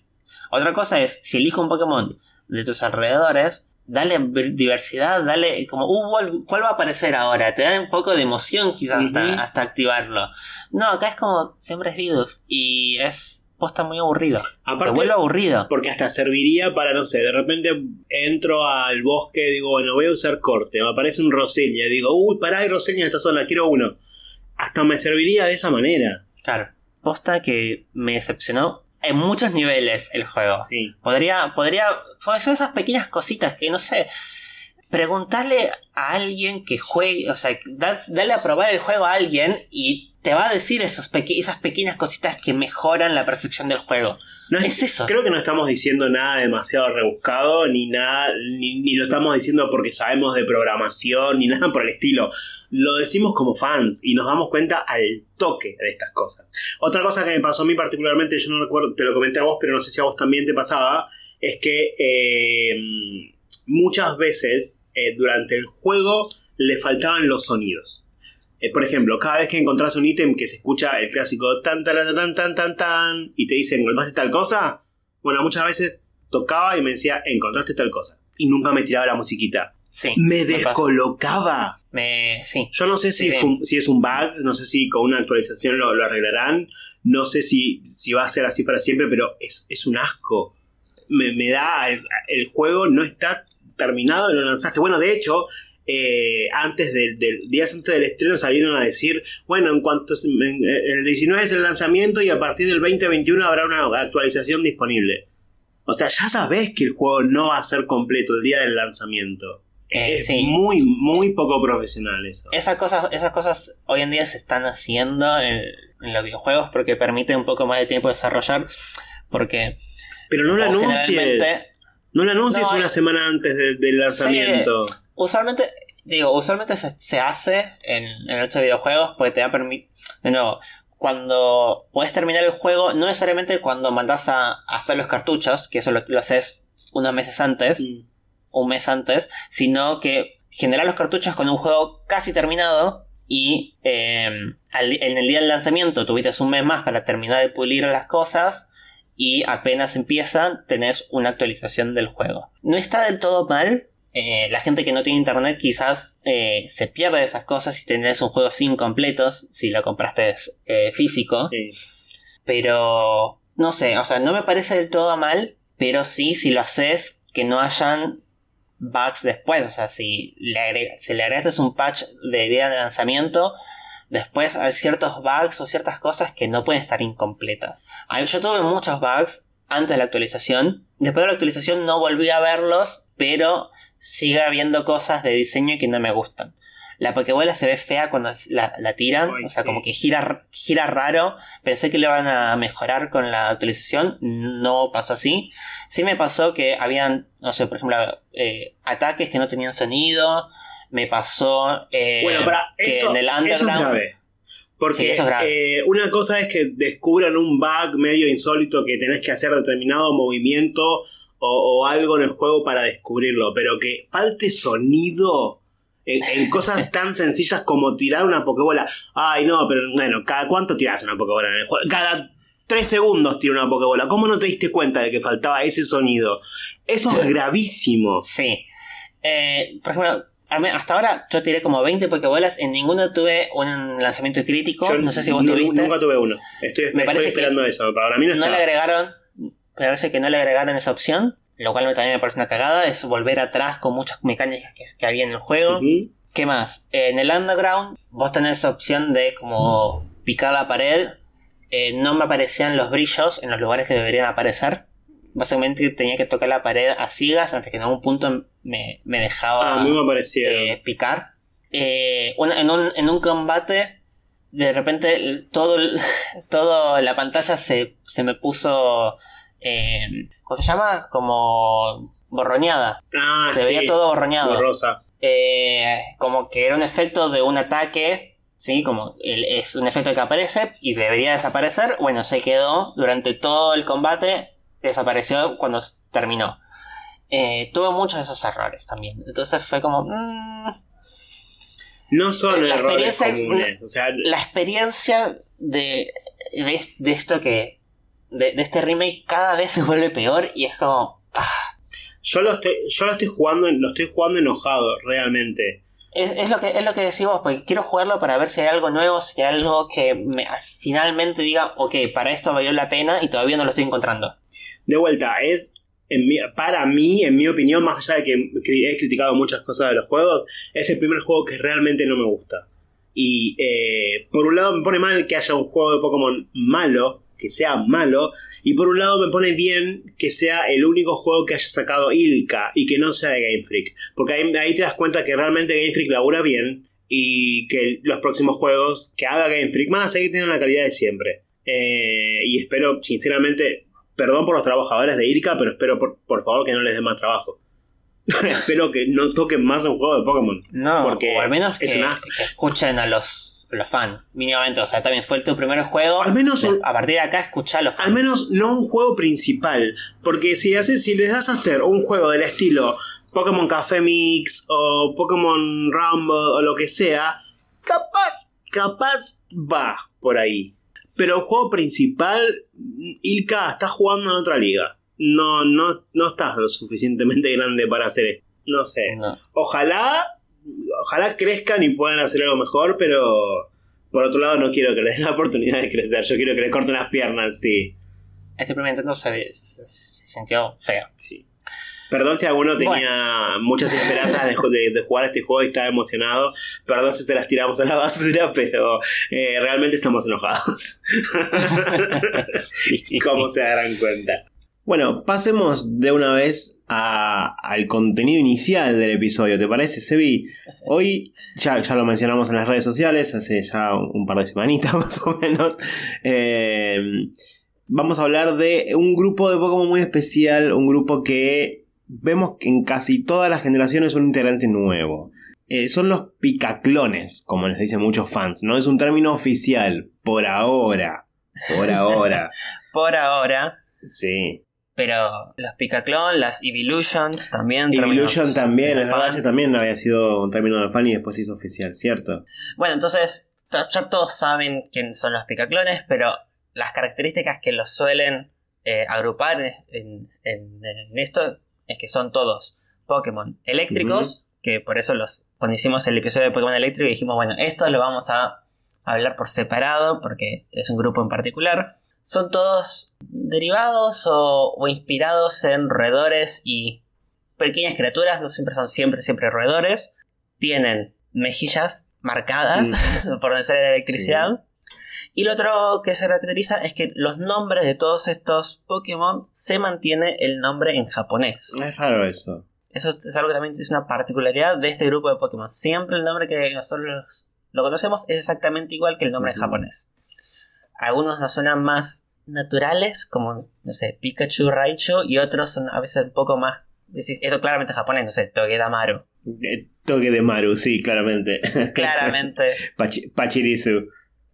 Otra cosa es, si elijo un Pokémon de tus alrededores, dale diversidad, dale como, uh, ¿cuál- ¿cuál va a aparecer ahora? Te da un poco de emoción quizás hasta, hasta activarlo. No, acá es como, siempre es Bidoof y es posta muy aburrido. Aparte- Se vuelve aburrido. Porque hasta serviría para, no sé, de repente entro al bosque, digo, bueno, voy a usar corte, me aparece un Roselia, digo, uy, pará, hay Roselia en esta zona, quiero uno. Hasta me serviría de esa manera. Claro. Posta que me decepcionó en muchos niveles el juego. Sí. Podría, podría, pues son esas pequeñas cositas que no sé. Preguntarle a alguien que juegue, o sea, da- dale a probar el juego a alguien y te va a decir esos peque- esas pequeñas cositas que mejoran la percepción del juego. No Es eso. Creo que no estamos diciendo nada demasiado rebuscado, ni nada, ni, ni lo estamos diciendo porque sabemos de programación, ni nada por el estilo. Lo decimos como fans y nos damos cuenta al toque de estas cosas. Otra cosa que me pasó a mí particularmente, yo no recuerdo, te lo comenté a vos, pero no sé si a vos también te pasaba, es que eh, muchas veces eh, durante el juego le faltaban los sonidos. Eh, por ejemplo, cada vez que encontrás un ítem que se escucha el clásico tan tan tan tan tan tan y te dicen encontraste tal cosa, bueno, muchas veces tocaba y me decía encontraste tal cosa y nunca me tiraba la musiquita. Sí. Me descolocaba. Me, sí. Yo no sé si, Sí. es un, si es un bug, no sé si con una actualización lo, lo arreglarán, no sé si, si va a ser así para siempre, pero es, es un asco. Me, me da, el, el juego no está terminado lo lanzaste. Bueno, de hecho, eh, antes del, del- días antes del estreno salieron a decir, bueno, en cuanto en- el 19 es el lanzamiento y a partir del 2021 habrá una actualización disponible. O sea, ya sabés que el juego no va a ser completo el día del lanzamiento. Eh, es sí. muy, muy poco profesional eso. Esas cosas, esas cosas hoy en día se están haciendo en, en los videojuegos porque permite un poco más de tiempo desarrollar. Porque Pero no lo anuncies. No lo anuncies No, una eh, semana antes de- del lanzamiento. usualmente, digo, usualmente se, se hace en, en otros videojuegos porque te va a permitir. De nuevo, cuando puedes terminar el juego, no necesariamente cuando mandas a, a hacer los cartuchos, que eso lo, lo haces unos meses antes, Mm. Un mes antes, sino que generar los cartuchos con un juego casi terminado y eh, al- en el día del lanzamiento tuviste un mes más para terminar de pulir las cosas y apenas empiezan tenés una actualización del juego. No está del todo mal. eh, la gente que no tiene internet quizás eh, se pierde de esas cosas y tendrás un juego sin completos si lo compraste eh, físico. Sí. Pero no sé, o sea, no me parece del todo mal, pero sí si lo haces que no hayan bugs después, o sea, si le, agrega- un patch de día de lanzamiento, después hay ciertos bugs o ciertas cosas que no pueden estar incompletas. Yo tuve muchos bugs antes de la actualización, después de la actualización no volví a verlos, pero sigue habiendo cosas de diseño que no me gustan. La Pokébola se ve fea cuando la, la tiran, Ay, o sea, sí. como que gira, gira raro. Pensé que lo iban a mejorar con la actualización, no pasó así. Sí me pasó que habían, no sé, por ejemplo, eh, ataques que no tenían sonido. Me pasó eh, Bueno, para que eso, en el eso es underground. grave. Porque Sí, eso es grave. eh, una cosa es que descubran un bug medio insólito que tenés que hacer determinado movimiento o, o algo en el juego para descubrirlo, pero que falte sonido en, en cosas tan sencillas como tirar una pokebola. Ay, no, pero bueno, ¿cada cuánto tirás una pokebola en el juego? Cada tres segundos tira una pokebola. ¿Cómo no te diste cuenta de que faltaba ese sonido? Eso es gravísimo. Sí. Eh, por ejemplo, hasta ahora yo tiré como 20 Pokébolas, en ninguno tuve un lanzamiento crítico. Yo no sé si vos tuviste. Nunca tuve uno. Estoy, Me estoy parece esperando eso. Para mí no, no le agregaron, parece que no le agregaron esa opción, lo cual también me parece una cagada, es volver atrás con muchas mecánicas que, que había en el juego. ¿Qué más? En el underground vos tenés esa opción de como picar la pared, Eh, no me aparecían los brillos en los lugares que deberían aparecer. Básicamente tenía que tocar la pared a ciegas hasta que en algún punto me, me dejaba Ah, me eh, picar. Eh, en, un, en un combate de repente todo, (laughs) todo la pantalla se, se me puso, eh, ¿cómo se llama? Como borroneada. Ah, se sí. veía todo borroneado. Borrosa. Eh, como que era un efecto de un ataque, ¿sí? Como el- es un efecto que aparece y debería desaparecer. Bueno, se quedó durante todo el combate, desapareció cuando terminó. Eh, tuve muchos de esos errores también. Entonces fue como... mm, No son La errores experiencia- comunes. O sea, la experiencia de, de, de esto que... De, de este remake cada vez se vuelve peor y es como... ah, yo lo estoy, yo lo estoy jugando, lo estoy jugando enojado, realmente. Es, es lo que, es lo que decimos, porque quiero jugarlo para ver si hay algo nuevo, si hay algo que me, finalmente diga, ok, para esto valió la pena y todavía no lo estoy encontrando. De vuelta, es en mi- para mí, en mi opinión, más allá de que he criticado muchas cosas de los juegos, es el primer juego que realmente no me gusta. Y eh, por un lado me pone mal que haya un juego de Pokémon malo, que sea malo, y por un lado me pone bien que sea el único juego que haya sacado Ilka y que no sea de Game Freak. Porque ahí, ahí te das cuenta que realmente Game Freak labura bien y que los próximos juegos que haga Game Freak van a seguir teniendo la calidad de siempre. Eh, y espero, sinceramente, perdón por los trabajadores de Ilka, pero espero por, por favor que no les dé más trabajo. (laughs) espero que no toquen más un juego de Pokémon. No, Porque o al menos es que escuchen a los, los fans, mínimamente. O sea, también fue tu primer juego. Al menos a partir de acá escuchá a los fans. Al menos no un juego principal. Porque si, haces, si les das a hacer un juego del estilo Pokémon Café Mix o Pokémon Rumble o lo que sea, capaz, capaz va por ahí. Pero el juego principal, Ilka está jugando en otra liga. No, no, no estás lo suficientemente grande para hacer esto. No sé. No. Ojalá, ojalá crezcan y puedan hacer algo mejor, pero por otro lado no quiero que les den la oportunidad de crecer. Yo quiero que le corten las piernas, sí. Este primer Nintendo se, ve- se, se sintió feo. sí. Perdón si alguno tenía muchas esperanzas de, de- de jugar este juego y estaba emocionado. Perdón si se las tiramos a la basura, pero eh, realmente estamos enojados. (laughs) Como se darán cuenta. Bueno, pasemos de una vez a- al contenido inicial del episodio, ¿te parece, Sebi? Hoy ya, ya lo mencionamos en las redes sociales, hace ya un, un par de semanitas (laughs) más o menos. Eh, vamos a hablar de un grupo de Pokémon muy especial, un grupo que vemos que en casi todas las generaciones un integrante nuevo. Eh, son los picaclones, como les dicen muchos fans. No es un término oficial, por ahora. Por ahora. (laughs) Por ahora. Sí. Pero los Picaclon, las Evolutions también. Evolution también, es verdad, ese también había sido un término de fan y después se hizo oficial, ¿cierto? Bueno, entonces to- ya todos saben quién son los picaclones, pero las características que los suelen eh, agrupar en, en- en esto es que son todos Pokémon eléctricos, que por eso los cuando hicimos el episodio de Pokémon eléctrico dijimos, bueno, esto lo vamos a hablar por separado porque es un grupo en particular. Son todos derivados o, o inspirados en roedores y pequeñas criaturas, no siempre son siempre, siempre roedores. Tienen mejillas marcadas (laughs) por donde sale la electricidad. Y lo otro que se caracteriza es que los nombres de todos estos Pokémon se mantiene el nombre en japonés. Es raro eso. Eso es, algo que también es una particularidad de este grupo de Pokémon. Siempre el nombre que nosotros lo conocemos es exactamente igual que el nombre en japonés. Algunos nos suenan más naturales, como, no sé, Pikachu, Raichu, y otros son a veces un poco más... decís, esto claramente es japonés, no sé, Togedamaru. Eh, toque de Maru, sí, claramente. (laughs) Claramente. Pachi- Pachirisu.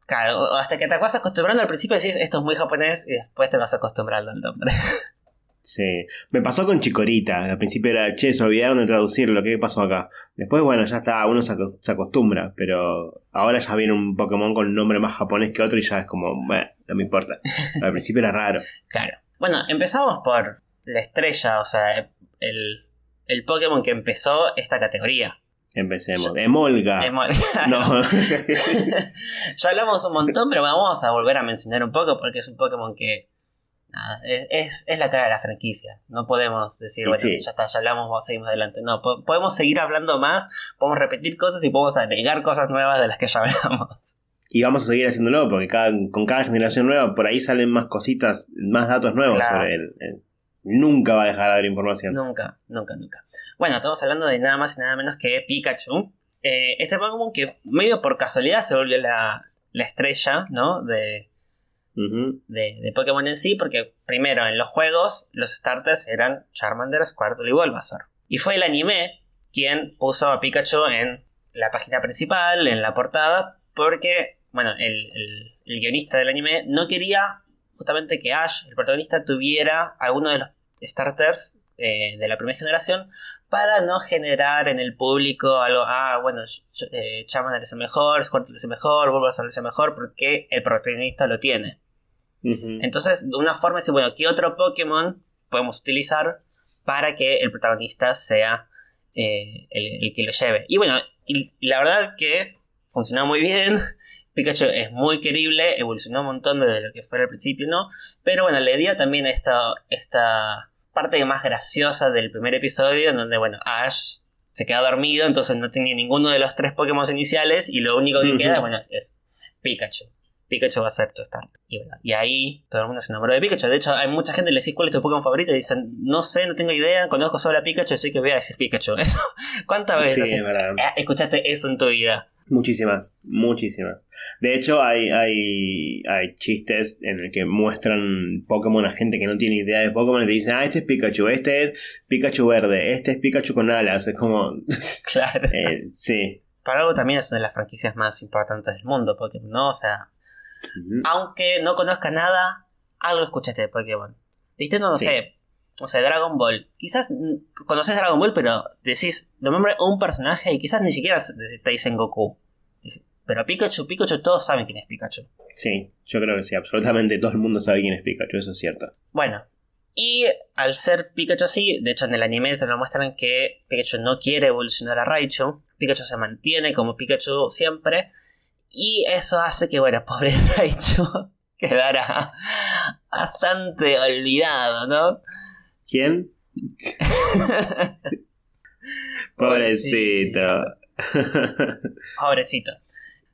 Claro, hasta que te vas acostumbrando al principio decís esto es muy japonés y después te vas acostumbrando al nombre. (laughs) Sí. Me pasó con Chikorita. Al principio era, che, se olvidaron de traducirlo. ¿Qué pasó acá? Después, bueno, ya está, uno se, acos- se acostumbra. Pero ahora ya viene un Pokémon con un nombre más japonés que otro y ya es como, bueno, no me importa. (laughs) Al principio era raro. Claro. Bueno, empezamos por la estrella, o sea, el, el Pokémon que empezó esta categoría. Empecemos. Emolga. Emo- (laughs) No. (laughs) ya hablamos un montón, pero vamos a volver a mencionar un poco porque es un Pokémon que nada, es, es, es la cara de la franquicia. No podemos decir, bueno, sí. ya está, ya hablamos, vamos, seguimos adelante. No, po- podemos seguir hablando más, podemos repetir cosas y podemos agregar cosas nuevas de las que ya hablamos. y vamos a seguir haciéndolo porque cada, con cada generación nueva por ahí salen más cositas, más datos nuevos Claro. sobre él. Él Nunca va a dejar de haber información. Nunca, nunca, nunca. Bueno, estamos hablando de nada más y nada menos que Pikachu. Eh, este Pokémon que medio por casualidad se volvió la, la estrella, ¿no? De, De, de Pokémon en sí, porque primero en los juegos los starters eran Charmander, Squirtle y Bulbasaur. Y fue el anime quien puso a Pikachu en la página principal, en la portada, porque, bueno, el, el- guionista del anime no quería justamente que Ash, el protagonista, tuviera alguno de los starters eh, de la primera generación para no generar en el público algo, ah, bueno, eh, Charmander es el mejor, Squirtle es el mejor, Bulbasaur es el mejor, porque el protagonista lo tiene. Entonces, de una forma, decir, bueno, ¿qué otro Pokémon podemos utilizar para que el protagonista sea eh, el, el que lo lleve? Y bueno, y la verdad que funcionó muy bien. (laughs) Pikachu es muy querible, evolucionó un montón desde lo que fue al principio, ¿no? Pero bueno, le dio también esta, esta parte más graciosa del primer episodio, en donde, bueno, Ash se queda dormido, entonces no tenía ninguno de los tres Pokémon iniciales, y lo único que queda, bueno, es Pikachu. Pikachu va a ser tu start. Y, bueno, y ahí todo el mundo se enamoró de Pikachu. De hecho, hay mucha gente que le decís cuál es tu Pokémon favorito y dicen, no sé, no tengo idea, conozco solo a Pikachu, así que voy a decir Pikachu. (laughs) ¿Cuántas veces Sí, eh, escuchaste eso en tu vida? Muchísimas, muchísimas. De hecho, hay, hay, hay chistes en el que muestran Pokémon a gente que no tiene idea de Pokémon y te dicen, ah, este es Pikachu, este es Pikachu verde, este es Pikachu con alas. Es como, (laughs) Claro. eh, sí. Para algo también es una de las franquicias más importantes del mundo, Pokémon, ¿no? O sea, Aunque no conozcas nada, algo escuchaste de Pokémon. Distinto, no Sí. sé, no sé, Dragon Ball. Quizás conoces Dragon Ball, pero decís, de nombre un personaje y quizás ni siquiera te dicen Goku. Pero Pikachu, Pikachu, todos saben quién es Pikachu. Sí, yo creo que sí, absolutamente todo el mundo sabe quién es Pikachu, eso es cierto. Bueno, y al ser Pikachu así, de hecho en el anime te lo muestran que Pikachu no quiere evolucionar a Raichu. Pikachu se mantiene como Pikachu siempre. Y eso hace que, bueno, (laughs) pobre Raichu quedara bastante olvidado, ¿no? ¿Quién? (laughs) Pobrecito. Pobrecito.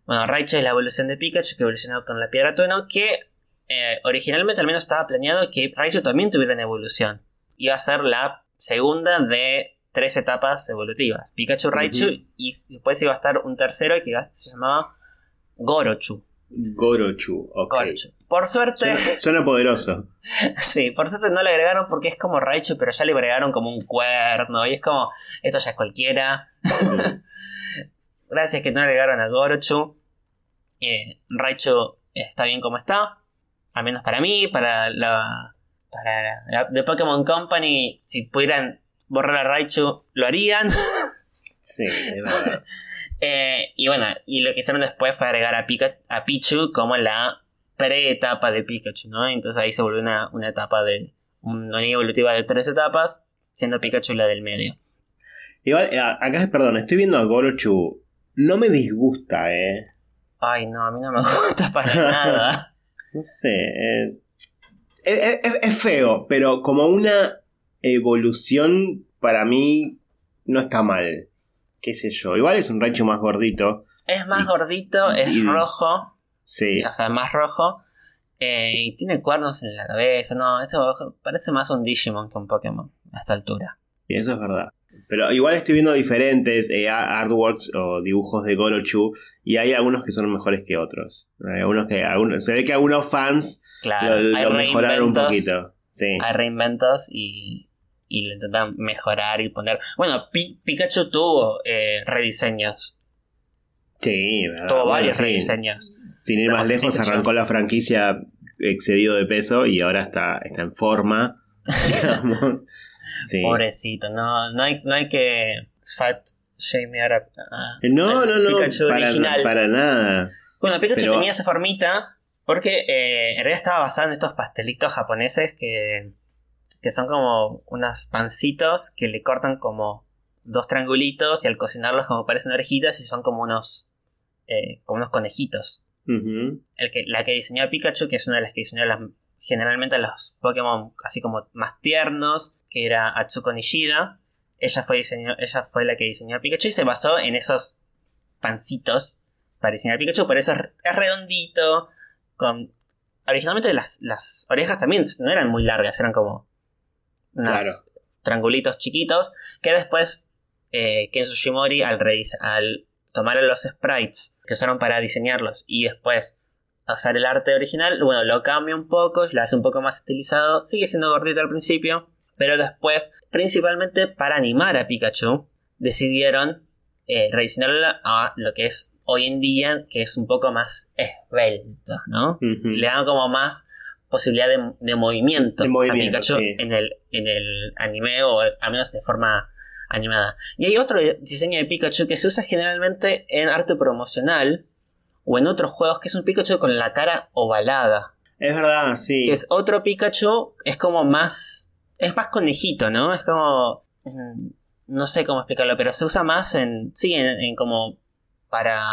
Bueno, Raichu es la evolución de Pikachu que evolucionó con la piedra tono, que eh, originalmente al menos estaba planeado que Raichu también tuviera una evolución. Iba a ser la segunda de tres etapas evolutivas. Pikachu, Raichu y después iba a estar un tercero que se llamaba Gorochu. Gorochu, ok. Gorochu. Por suerte, Suena, suena poderoso. (laughs) sí, por suerte no le agregaron porque es como Raichu, pero ya le agregaron como un cuerno. Y es como, esto ya es cualquiera. (laughs) Gracias que no le agregaron a Gorochu. Eh, Raichu está bien como está. Al menos para mí, para la. Para la de Pokémon Company, si pudieran borrar a Raichu, lo harían. (laughs) Sí, es verdad. Eh, y bueno, y lo que hicieron después fue agregar a, Pika- a Pichu como la pre-etapa de Pikachu, ¿no? Entonces ahí se volvió una, una etapa de. Una línea evolutiva de tres etapas, siendo Pikachu la del medio. Igual, eh, acá, perdón, estoy viendo a Gorochu. No me disgusta, eh. Ay, no, a mí no me (laughs) gusta para nada. (laughs) No sé. eh, es, es- es feo, pero como una evolución, para mí, no está mal. Qué sé yo. Igual es un Raichu más gordito. Es más Y- gordito, es rojo, Sí. o sea, más rojo. eh, y tiene cuernos en la cabeza. No, esto parece más un Digimon que un Pokémon a esta altura. Y eso es verdad. Pero igual estoy viendo diferentes eh, artworks o dibujos de Gorochu. Y hay algunos que son mejores que otros. Hay algunos que, algunos, se ve que algunos fans Claro, lo, lo mejoraron un poquito. Sí. hay reinventos y, y lo intentan mejorar y poner. Bueno, Pi- Pikachu tuvo eh, rediseños, Sí, verdad. tuvo varios sí. rediseños. Sin ir más lejos, Pikachu. arrancó la franquicia excedido de peso y ahora está, está en forma. (laughs) digamos. Sí. Pobrecito, no, no, hay, no hay que fat shamear a, a- No, al no, no. Pikachu Para, original. para nada. Bueno, Pikachu Pero- tenía esa formita porque eh, en realidad estaba basado en estos pastelitos japoneses que, que son como unos pancitos que le cortan como dos triangulitos y al cocinarlos como parecen orejitas y son como unos eh, como unos conejitos. El que, la que diseñó a Pikachu, que es una de las que diseñó las, generalmente los Pokémon así como más tiernos, que era Atsuko Nishida. Ella fue, diseñó, ella fue la que diseñó a Pikachu y se basó en esos pancitos para diseñar a Pikachu. Por eso es, es redondito. Con... Originalmente las, las orejas también no eran muy largas, eran como unos Claro. triangulitos chiquitos. Que después eh, Ken Tsushimori al, al tomaron los sprites que usaron para diseñarlos y después hacer el arte original, bueno, lo cambia un poco, lo hace un poco más estilizado, sigue siendo gordito al principio, pero después, principalmente para animar a Pikachu, decidieron eh, rediseñarlo a lo que es hoy en día, que es un poco más esbelto, ¿no? Le dan como más posibilidad de, de movimiento, De movimiento, a Pikachu sí. en, el, en el anime o al menos de forma animada. Y hay otro diseño de Pikachu que se usa generalmente en arte promocional o en otros juegos que es un Pikachu con la cara ovalada. Es verdad, sí. Que es otro Pikachu, es como más. Es más conejito, ¿no? Es como. mm, No sé cómo explicarlo, pero se usa más en. Sí, en, en como. Para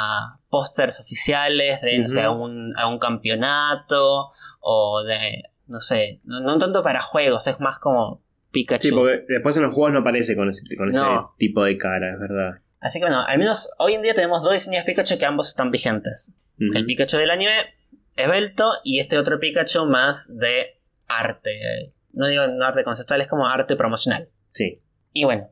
pósters oficiales de, no sé, Ujú. un, a un campeonato o de. No sé, no, no tanto para juegos, es más como Pikachu. Sí, porque después en los juegos no aparece con ese, con ese No. tipo de cara, es verdad. Así que bueno, al menos hoy en día tenemos dos diseños de Pikachu que ambos están vigentes. El Pikachu del anime, esbelto, y este otro Pikachu más de arte. No digo no arte conceptual, es como arte promocional. Sí. Y bueno,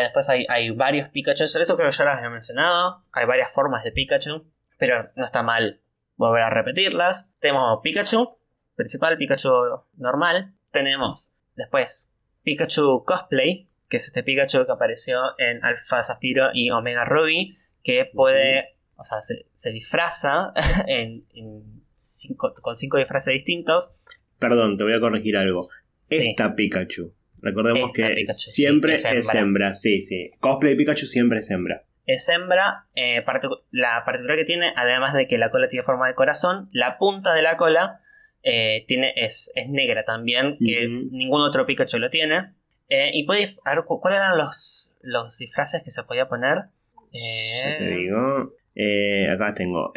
después hay, hay varios Pikachu. Sobre eso creo que ya las he mencionado. Hay varias formas de Pikachu, pero no está mal volver a repetirlas. Tenemos Pikachu, principal, Pikachu normal. Tenemos después Pikachu Cosplay, que es este Pikachu que apareció en Alpha Zafiro y Omega Ruby, que puede, o sea, se, se disfraza (laughs) en, en cinco- con cinco disfraces distintos. Perdón, te voy a corregir algo. Sí. Esta Pikachu. Recordemos Esta que Pikachu, siempre es es, hembra. hembra. Sí, sí. Cosplay Pikachu siempre es hembra. Es hembra. eh, particu- la particularidad que tiene, además de que la cola tiene forma de corazón, la punta de la cola eh, tiene, es, es negra también, que ningún otro Pikachu lo tiene. Eh, y puede, a ver, cu- ¿cuáles eran los, los disfraces que se podía poner? Ya te digo. Acá tengo.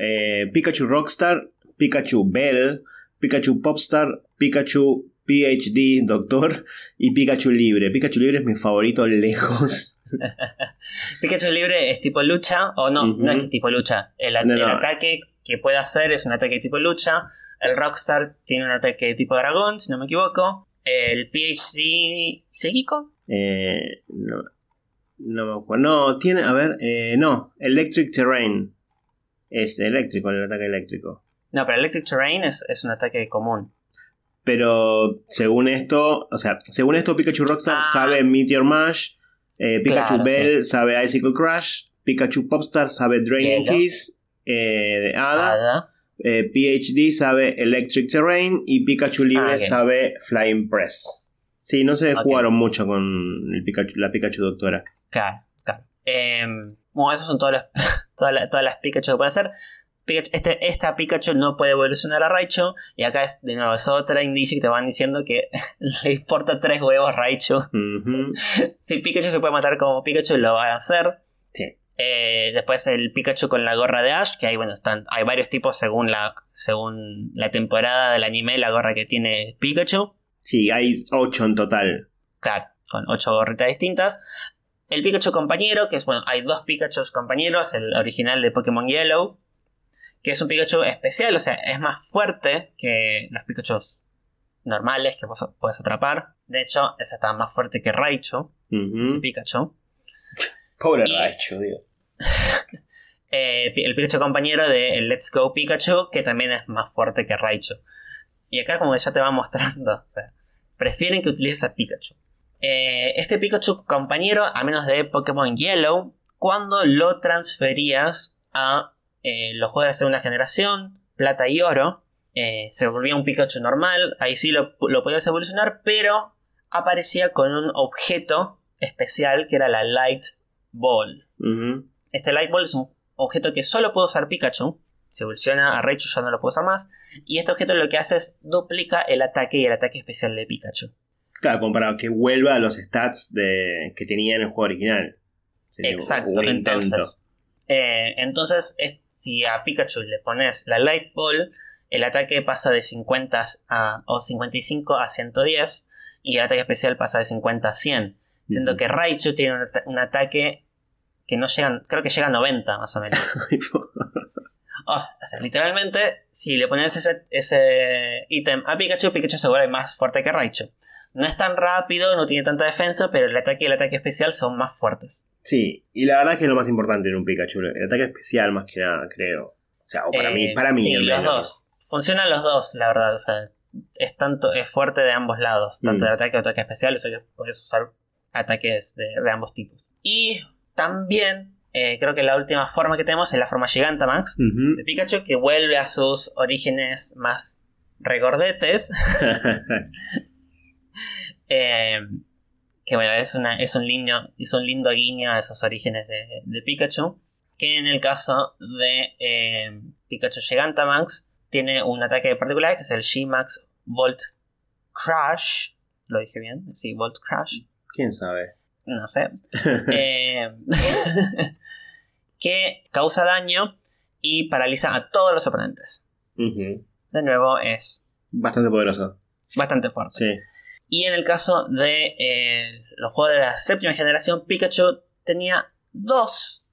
Pikachu Rockstar, Pikachu Bell, Pikachu Popstar, Pikachu PhD Doctor y Pikachu Libre. Pikachu Libre es mi favorito lejos. (laughs) Pikachu libre es tipo lucha, o no, no es que tipo lucha. El, a- No, el no. ataque que puede hacer es un ataque tipo lucha. El Rockstar tiene un ataque tipo dragón, si no me equivoco. El PhD psíquico. Eh, no, no me acuerdo. No, tiene. A ver. eh, no. Electric Terrain. Es eléctrico, el ataque eléctrico. No, pero Electric Terrain es, es un ataque común. Pero según esto, o sea, según esto, Pikachu Rockstar Ah. sabe Meteor Mash, eh, Pikachu Claro, Bell sabe Icicle Crush, Pikachu Popstar sabe Draining. Kiss eh, Hada. eh, PhD sabe Electric Terrain y Pikachu Libre Ah, ok. sabe Flying Press. Sí, no se jugaron mucho con el Pikachu, la Pikachu Doctora. Claro, claro. Em, bueno, esas son todas las, (laughs) todas, las, todas las Pikachu que puede hacer. Pikachu- este, esta Pikachu no puede evolucionar a Raichu. Y acá es, de nuevo, es otra indicio que te van diciendo que (laughs) le importa tres huevos Raichu. (laughs) Si Pikachu se puede matar como Pikachu, lo va a hacer. Sí. Eh, después el Pikachu con la gorra de Ash, que hay, bueno, están, hay varios tipos según la, según la temporada del anime, la gorra que tiene Pikachu. Sí, hay ocho en total. Claro, con ocho gorritas distintas. El Pikachu compañero, que es bueno, hay dos Pikachus compañeros, el original de Pokémon Yellow, que es un Pikachu especial, o sea, es más fuerte que los Pikachus normales que vos puedes atrapar. De hecho, ese está más fuerte que Raichu, Ujú. ese Pikachu. Pobre Y- Raichu, digo. (laughs) Eh, el Pikachu compañero de Let's Go Pikachu, que también es más fuerte que Raichu. Y acá como que ya te va mostrando, (laughs) o sea, prefieren que utilices a Pikachu. Eh, este Pikachu compañero, a menos de Pokémon Yellow, cuando lo transferías a eh, los juegos de segunda generación, plata y oro, eh, se volvía un Pikachu normal, ahí sí lo, lo podías evolucionar, pero aparecía con un objeto especial que era la Light Ball. Este Light Ball es un objeto que solo puede usar Pikachu. Si evoluciona a Raichu ya no lo puede usar más. Y este objeto lo que hace es duplica el ataque y el ataque especial de Pikachu. Claro, como para que vuelva a los stats de, que tenía en el juego original. Sería Exacto. Entonces, eh, entonces es- si a Pikachu le pones la Light Ball, el ataque pasa de 50 a, o 55 a 110. Y el ataque especial pasa de 50 a 100. Siendo que Raichu tiene un, ata- un ataque que no llega, creo que llega a 90 más o menos. (laughs) Oh, o sea, literalmente, si le pones ese, ese ítem a Pikachu, Pikachu se vuelve más fuerte que Raichu. No es tan rápido, no tiene tanta defensa, pero el ataque y el ataque especial son más fuertes. Sí, y la verdad es que es lo más importante en un Pikachu. El ataque especial, más que nada, creo. O sea, o para Eh, mí, para mí. Sí, los menos. dos. Funcionan los dos, la verdad. O sea, es tanto, es fuerte de ambos lados. Tanto Mm. el ataque como ataque especial. O sea que puedes usar ataques de, de ambos tipos. Y también, eh, creo que la última forma que tenemos es la forma Gigantamax Ujú. de Pikachu, que vuelve a sus orígenes más regordetes. (laughs) (laughs) Eh, que bueno, es, una, es, un lindo, es un lindo guiño a esos orígenes de, de Pikachu. Que en el caso de eh, Pikachu Gigantamax tiene un ataque particular que es el G-Max Volt Crash. ¿Lo dije bien? Sí, Volt Crash. ¿Quién sabe? No sé. (laughs) Eh, que causa daño y paraliza a todos los oponentes. De nuevo, es Bastante poderoso. bastante fuerte. Sí. Y en el caso de eh, los juegos de la séptima generación, Pikachu tenía dos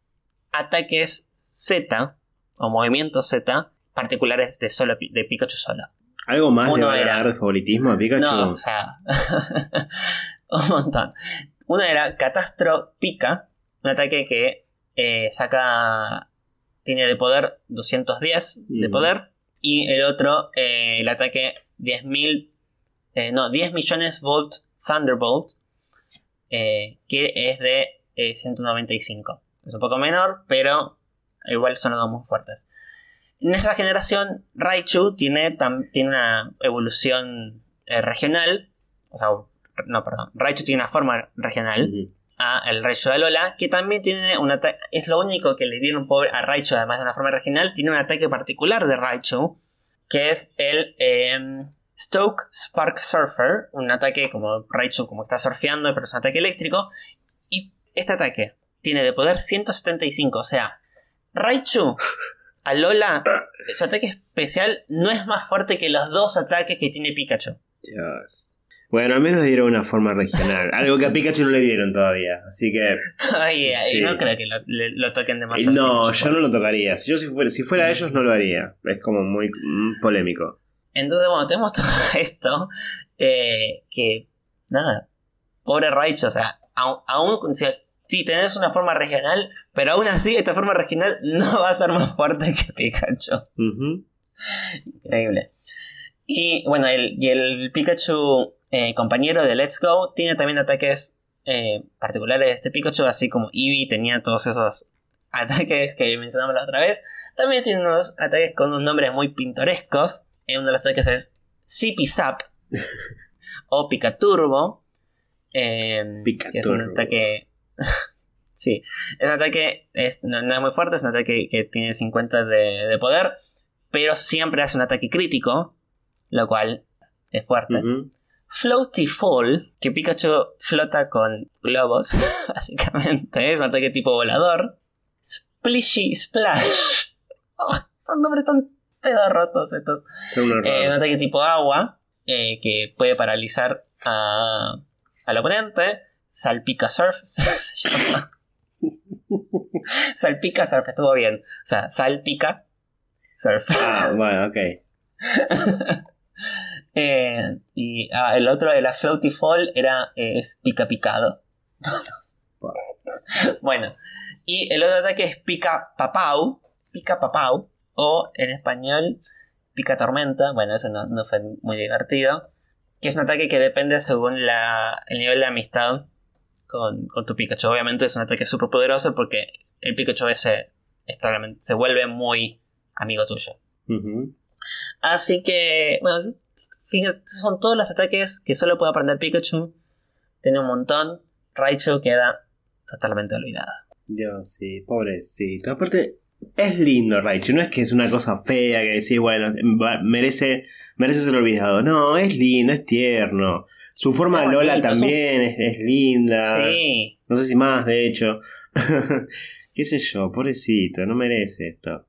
ataques Z o movimientos Z particulares de, solo, de Pikachu solo. ¿Algo más Uno le va a dar de favoritismo a Pikachu? No, o sea, (laughs) un montón. Uno era Catastro Pica, un ataque que eh, saca, tiene de poder 210 de Mm. poder, y el otro, eh, el ataque 10.000, eh, no, 10 millones Volt Thunderbolt, eh, que es de eh, 195. Es un poco menor, pero igual son los dos muy fuertes. En esa generación, Raichu tiene, tiene una evolución eh, regional. O sea, no, perdón. Raichu tiene una forma regional Ujú. a el Raichu de Alola, que también tiene un ataque. Es lo único que le dieron pobre a Raichu, además de una forma regional. Tiene un ataque particular de Raichu, que es el em, Stoke Spark Surfer. Un ataque como Raichu, como está surfeando, pero es un ataque eléctrico. Y este ataque tiene de poder 175. O sea, Raichu, Alola, su ataque especial no es más fuerte que los dos ataques que tiene Pikachu. Dios. Bueno, al menos le dieron una forma regional. (laughs) Algo que a Pikachu no le dieron todavía. Así que. Sí. no creo que lo, le- lo toquen eh, demasiado. No, yo no lo tocaría. Si yo si fuera, si fuera ellos, no lo haría. Es como muy mm, polémico. Entonces, bueno, tenemos todo (laughs) esto. eh, que, nada, pobre Raichu, o sea, aún, aún si, si tenés una forma regional, pero aún así esta forma regional (laughs) no va a ser más fuerte que Pikachu. Increíble. Y bueno, el, y el Pikachu eh, compañero de Let's Go tiene también ataques eh, particulares de este Pikachu, así como Eevee tenía todos esos ataques que mencionamos la otra vez. También tiene unos ataques con unos nombres muy pintorescos. Eh, uno de los ataques es Zippy Zap o Picaturbo. eh, que es un Picaturbo. ataque. (laughs) sí, ese ataque es, no, no es muy fuerte, es un ataque que tiene 50 de, de poder, pero siempre hace un ataque crítico, lo cual es fuerte. Floaty Fall, que Pikachu flota con globos, (laughs) básicamente, es un ataque tipo volador. Splishy Splash. (laughs) Oh, son nombres tan pedorrotos estos. Son unos Eh, un ataque tipo agua eh, que puede paralizar a- al oponente. Salpica Surf (laughs) se llama. Salpica Surf, estuvo bien. O sea, salpica Surf. Ah, bueno, ok. (laughs) Eh, y ah, el otro de la Floaty Fall era eh, es pica picado. (laughs) bueno, y el otro ataque es pica papau. Pica papau. O en español, pica tormenta. Bueno, eso no, no fue muy divertido. Que es un ataque que depende según la, el nivel de amistad con, con tu Pikachu. Obviamente es un ataque súper poderoso porque el Pikachu ese es claramente, se vuelve muy amigo tuyo. Así que, bueno, fíjate, son todos los ataques que solo puede aprender Pikachu. Tiene un montón. Raichu queda totalmente olvidado. Dios, sí, pobrecito. Aparte, es lindo Raichu. No es que es una cosa fea que decir, bueno, va- merece, merece ser olvidado. No, es lindo, es tierno. Su forma de Lola también es, es linda. Sí. No sé si más, de hecho. (laughs) ¿Qué sé yo? Pobrecito, no merece esto.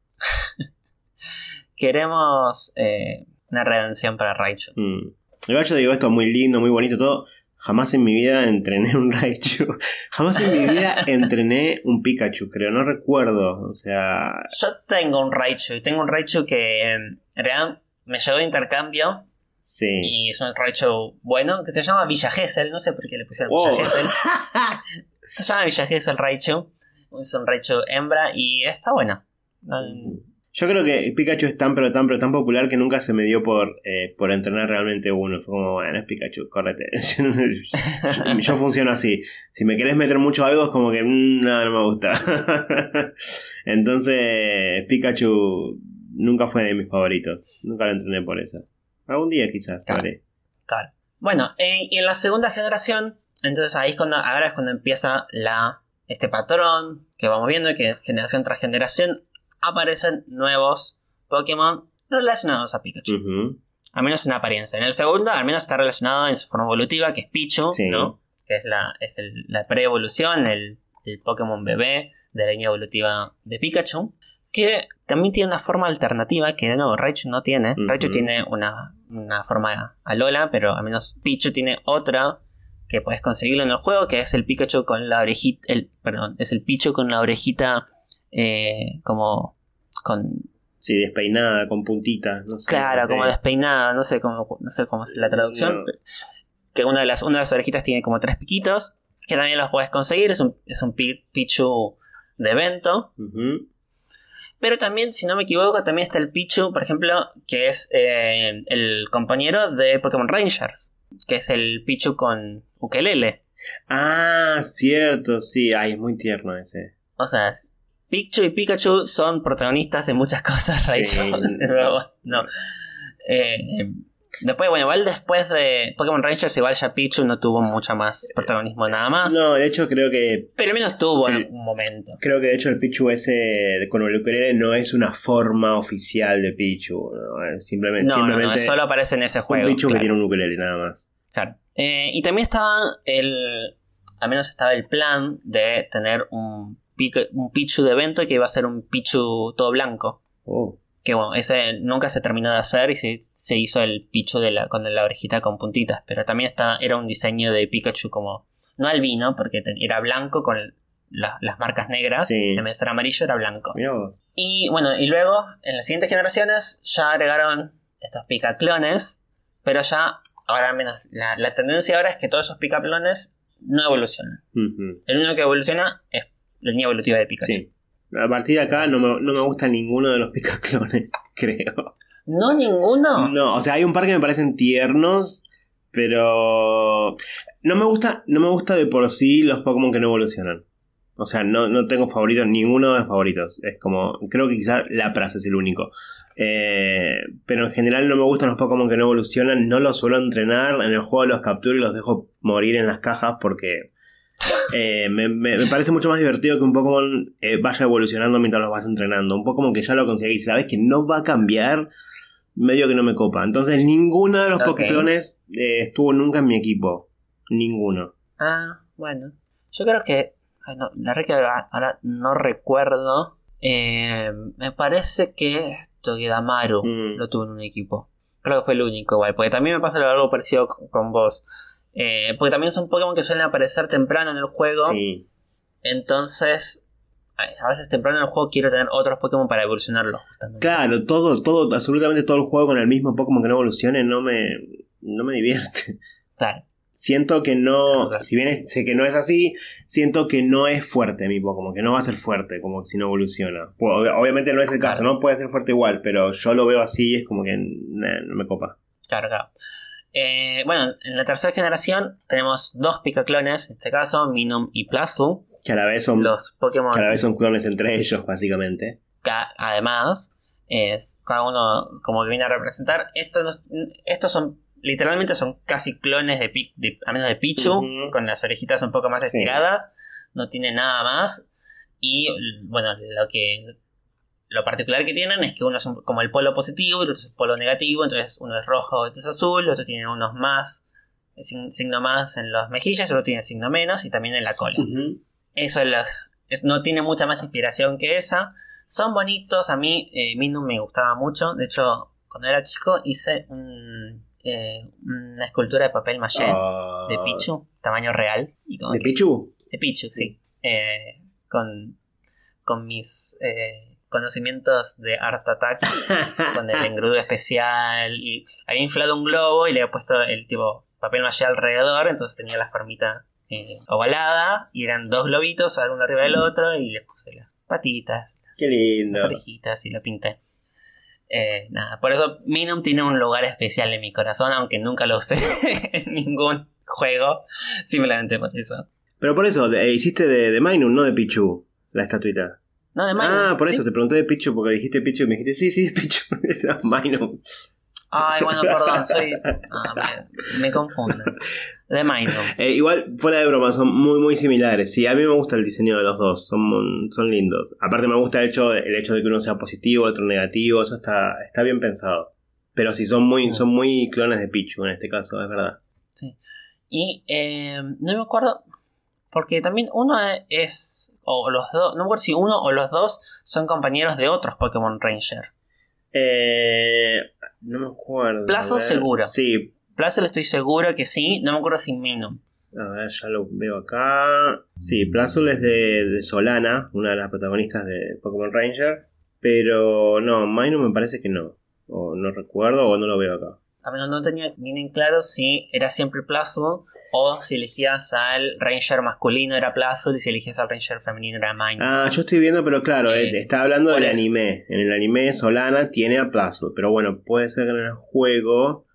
(laughs) Queremos eh, una redención para Raichu. Mm. Igual yo digo esto muy lindo, muy bonito, todo. Jamás en mi vida entrené un Raichu. (laughs) Jamás en mi vida entrené un Pikachu, creo. No recuerdo. O sea. Yo tengo un Raichu y tengo un Raichu que en realidad me llegó de intercambio Sí. y es un Raichu bueno que se llama Villa Gesell. No sé por qué le pusieron Oh. (laughs) Villa Gesell. Se llama Miyagi, es el Raichu. Es un Raichu hembra y está bueno. No- Yo creo que Pikachu es tan pero tan pero tan popular que nunca se me dio por, eh, por entrenar realmente uno. Fue como, bueno, es Pikachu, córrete. (laughs) yo, yo funciono así. Si me querés meter mucho algo es como que mm, no, no me gusta. (laughs) Entonces, Pikachu nunca fue de mis favoritos. Nunca lo entrené por eso. Algún día quizás Claro. Claro. Bueno, en- y en la segunda generación, entonces ahí es cuando, ahora es cuando empieza la, este patrón que vamos viendo que generación tras generación aparecen nuevos Pokémon relacionados a Pikachu. Ujú. Al menos en apariencia. En el segundo, al menos está relacionado en su forma evolutiva, que es Pichu, Sí. ¿no? Que es la, es el- la pre-evolución, el, el Pokémon bebé de la línea evolutiva de Pikachu. Que también tiene una forma alternativa que de nuevo Raichu no tiene. Ujú. Raichu tiene una, una forma Alola, pero al menos Pichu tiene otra que puedes conseguirlo en el juego, que es el Pikachu con la orejita. El, perdón, es el Pichu con la orejita eh, como. Con. Sí, despeinada, con puntitas. No sé, Claro, como de despeinada, no sé cómo, no sé cómo es la traducción. No. Que una de, las, una de las orejitas tiene como tres piquitos, que también los puedes conseguir. Es un, es un pi- Pichu de evento. Pero también, si no me equivoco, también está el Pichu, por ejemplo, que es eh, el compañero de Pokémon Rangers, que es el Pichu con ukelele. Ah, cierto, sí. Ay, es muy tierno ese. O sea, es- Pichu y Pikachu son protagonistas de muchas (laughs) cosas, Sí. Raichu. (laughs) Pero, no. Eh, después, bueno, igual después de Pokémon Rangers, igual ya Pichu no tuvo mucho más protagonismo nada más. No, de hecho creo que Pero al menos tuvo en Sí. algún momento. Creo que de hecho el Pichu ese con el ukelele no es una forma oficial de Pichu. ¿no? Simplemente, No, no, no, solo aparece en ese un juego. Pichu que claro, tiene un ukelele nada más. claro. Eh, y también estaba el. Al menos estaba el plan de tener un, Pica- un Pichu de evento que iba a ser un Pichu todo blanco. Oh. Que bueno, ese nunca se terminó de hacer y se, se hizo el Pichu de la, con la orejita con puntitas. Pero también está, era un diseño de Pikachu como. No albino, porque era blanco con la- las marcas negras. Sí. En vez de ser amarillo, era blanco. Y bueno, y luego en las siguientes generaciones ya agregaron estos picaclones, pero ya, ahora menos, la, la tendencia ahora es que todos esos picaclones no evolucionan. El único que evoluciona es la línea evolutiva de Pikachu. Sí. A partir de acá no me, no me gusta ninguno de los (laughs) picaclones, creo. ¿No ninguno? No, o sea, hay un par que me parecen tiernos, pero no me gusta, no me gusta de por sí los Pokémon que no evolucionan. O sea, no, no tengo favoritos, ninguno de los favoritos. Es como, creo que quizás Lapras es el único. Eh, pero en general no me gustan los Pokémon que no evolucionan, no los suelo entrenar, en el juego los capturo y los dejo morir en las cajas porque eh, me, me- me parece mucho más divertido que un Pokémon eh, vaya evolucionando mientras los vas entrenando. Un Pokémon que ya lo conseguís, sabes que no va a cambiar, medio que no me copa. Entonces ninguno de los Ok. Pokéclones eh, estuvo nunca en mi equipo. Ninguno. Ah, bueno. Yo creo que. ay, no, la verdad que ahora, no recuerdo. Me parece que Togedamaru Mm. lo tuvo en un equipo. Creo que fue el único, igual. Porque también me pasa algo parecido con vos. Eh, porque también son Pokémon que suelen aparecer temprano en el juego. Sí. Entonces, a veces temprano en el juego quiero tener otros Pokémon para evolucionarlos, justamente. Claro, todo, todo, absolutamente todo el juego con el mismo Pokémon que no evolucione no me, no me divierte. Claro. Siento que no, Claro. si bien es- sé que no es así, siento que no es fuerte mi Pokémon, que no va a ser fuerte como si no evoluciona. Obviamente no es el caso, Claro. ¿no? Puede ser fuerte igual, pero yo lo veo así y es como que nah, no me copa. Claro, claro. Eh, bueno, en la tercera generación tenemos dos Picaclones, en este caso, Minum y Plaslu. Que a la vez son, Los Pokémon que a la vez son clones entre ellos, básicamente. Ca- además, es cada uno como que viene a representar. Estos, estos son, literalmente son casi clones de, de al menos de Pichu, con las orejitas un poco más Sí. estiradas. No tiene nada más. Y bueno, lo que lo particular que tienen es que uno es un- como el polo positivo y el otro es el polo negativo. Entonces uno es rojo, otro es azul, el otro tiene unos más, sin- signo más en las mejillas, otro tiene signo menos y también en la cola. Eso es la- es- no tiene mucha más inspiración que esa. Son bonitos, a mí eh, Minun me gustaba mucho. De hecho, cuando era chico hice un, eh, una escultura de papel maché Ah, de Pichu, tamaño real. Y como ¿De que- Pichu? de Pichu, sí. Eh, con, con mis eh, conocimientos de Art Attack, (laughs) con el engrudo especial. Y había inflado un globo y le había puesto el tipo papel maché alrededor, entonces tenía la formita eh, ovalada y eran dos globitos, uno arriba del otro y les puse las patitas, Qué lindo. las orejitas y lo pinté. Eh, nada, por eso Minum tiene un lugar especial en mi corazón, aunque nunca lo usé (laughs) en ningún juego, simplemente por eso. Pero por eso, de- hiciste de, de Minun, no de Pichu, la estatuita. No, de ah, por ¿sí? eso te pregunté de Pichu, porque dijiste Pichu y me dijiste, sí, sí, es (laughs) Pichu. (laughs) Era Minun. Ay, bueno, perdón, soy. Ah, me, me confundo. De Minum. (laughs) Eh, igual, fuera de broma, son muy, muy similares. Sí, a mí me gusta el diseño de los dos, son, son lindos. Aparte me gusta el hecho, el hecho de que uno sea positivo, otro negativo, eso está, está bien pensado. Pero sí, son muy, son muy clones de Pichu en este caso, es verdad. Y eh, no me acuerdo. Porque también uno es. O los dos. No me acuerdo si uno o los dos son compañeros de otros Pokémon Ranger. Eh, no me acuerdo. Plazo a ver. seguro. Sí, Plazel estoy seguro que sí. No me acuerdo si Minum. a ver, ya lo veo acá. Sí, Plazul es de, de Solana, una de las protagonistas de Pokémon Ranger. Pero no, Minun me parece que no. O no recuerdo o no lo veo acá. A menos no tenía bien en claro si era siempre Plazel. O si elegías al Ranger masculino era Plazel. Y si elegías al Ranger femenino era Minum. Ah, yo estoy viendo, pero claro, Eh, eh, está hablando del anime. En el anime Solana tiene a Plazul. Pero bueno, puede ser que en el juego.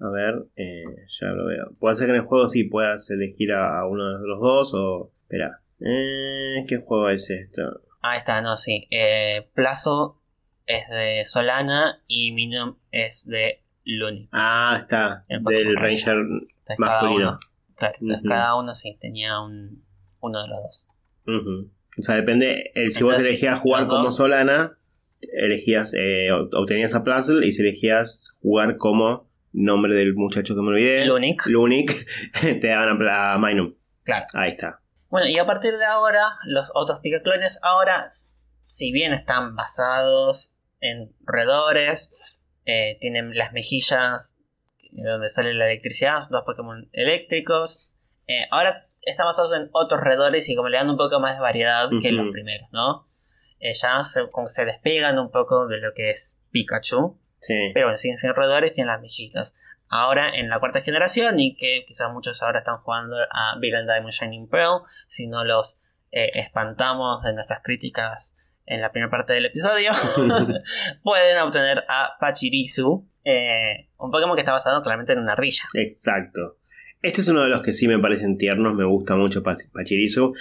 A ver, eh, ya lo veo. Puede ser que en el juego sí puedas elegir a, a uno de los dos o. Espera. Eh, ¿Qué juego es esto? Ahí está, no, sí. Eh, Plazo es de Solana y Minum es de Luni. Ah, está. Del Ranger masculino. uno, claro, entonces cada uno sí tenía un, uno de los dos. O sea, depende. eh, si vos elegías jugar como dos- Solana, elegías, eh, ob- obtenías a Plazel y si elegías jugar como nombre del muchacho que me olvidé, Lunic. Lunic, (laughs) te daban a, a Minum. Claro. Ahí está. Bueno, y a partir de ahora, los otros picaclones ahora, si bien están basados en roedores, eh, tienen las mejillas donde sale la electricidad, dos Pokémon eléctricos, eh, ahora están basados en otros roedores y como le dan un poco más de variedad que los primeros, ¿no? Eh, ya se, como que se despegan un poco de lo que es Pikachu, Sí. pero bueno, siguen siendo roedores, tienen las mejillas. Ahora en la cuarta generación, y que quizás muchos ahora están jugando a Brilliant Diamond Shining Pearl, si no los eh, espantamos de nuestras críticas en la primera parte del episodio, (laughs) (laughs) pueden obtener a Pachirisu, eh, un Pokémon que está basado claramente en una ardilla. Exacto. Este es uno de los que sí me parecen tiernos, me gusta mucho Pach- Pachirisu.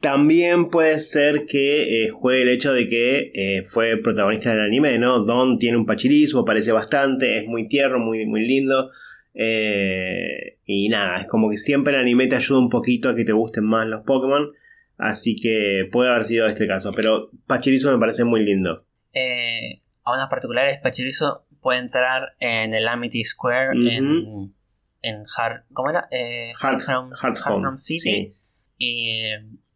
También puede ser que eh, juegue el hecho de que eh, fue protagonista del anime, ¿no? Don tiene un Pachirisu, aparece bastante, es muy tierno, muy, muy lindo. Eh, y nada, es como que siempre el anime te ayuda un poquito a que te gusten más los Pokémon. Así que puede haber sido este caso, pero Pachirisu me parece muy lindo. Eh, a unas particulares, Pachirisu puede entrar en el Amity Square en, en Hard, ¿cómo era? Eh, Home, Hearthome City. sí. Y,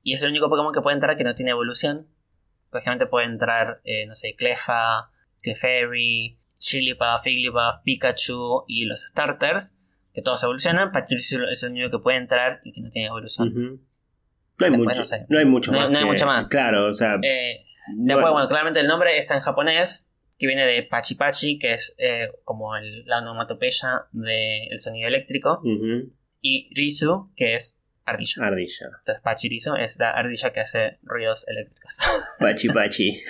y es el único Pokémon que puede entrar que no tiene evolución. Lógicamente puede entrar, eh, no sé, Clefa, Clefairy, Chilipa, Figlipuff, Pikachu y los starters, que todos evolucionan. Pachirisu es el único que puede entrar y que no tiene evolución. No hay Después mucho, no sé. no hay mucho No hay- más. no hay que- mucho más. Claro, o sea. Eh, después, bueno, claramente el nombre está en japonés, que viene de Pachi Pachi, que es eh, como el- la onomatopeya del sonido eléctrico, y Risu, que es ardilla. Ardilla. Entonces, Pachirisu es la ardilla que hace ruidos eléctricos. (laughs) Pachi Pachi.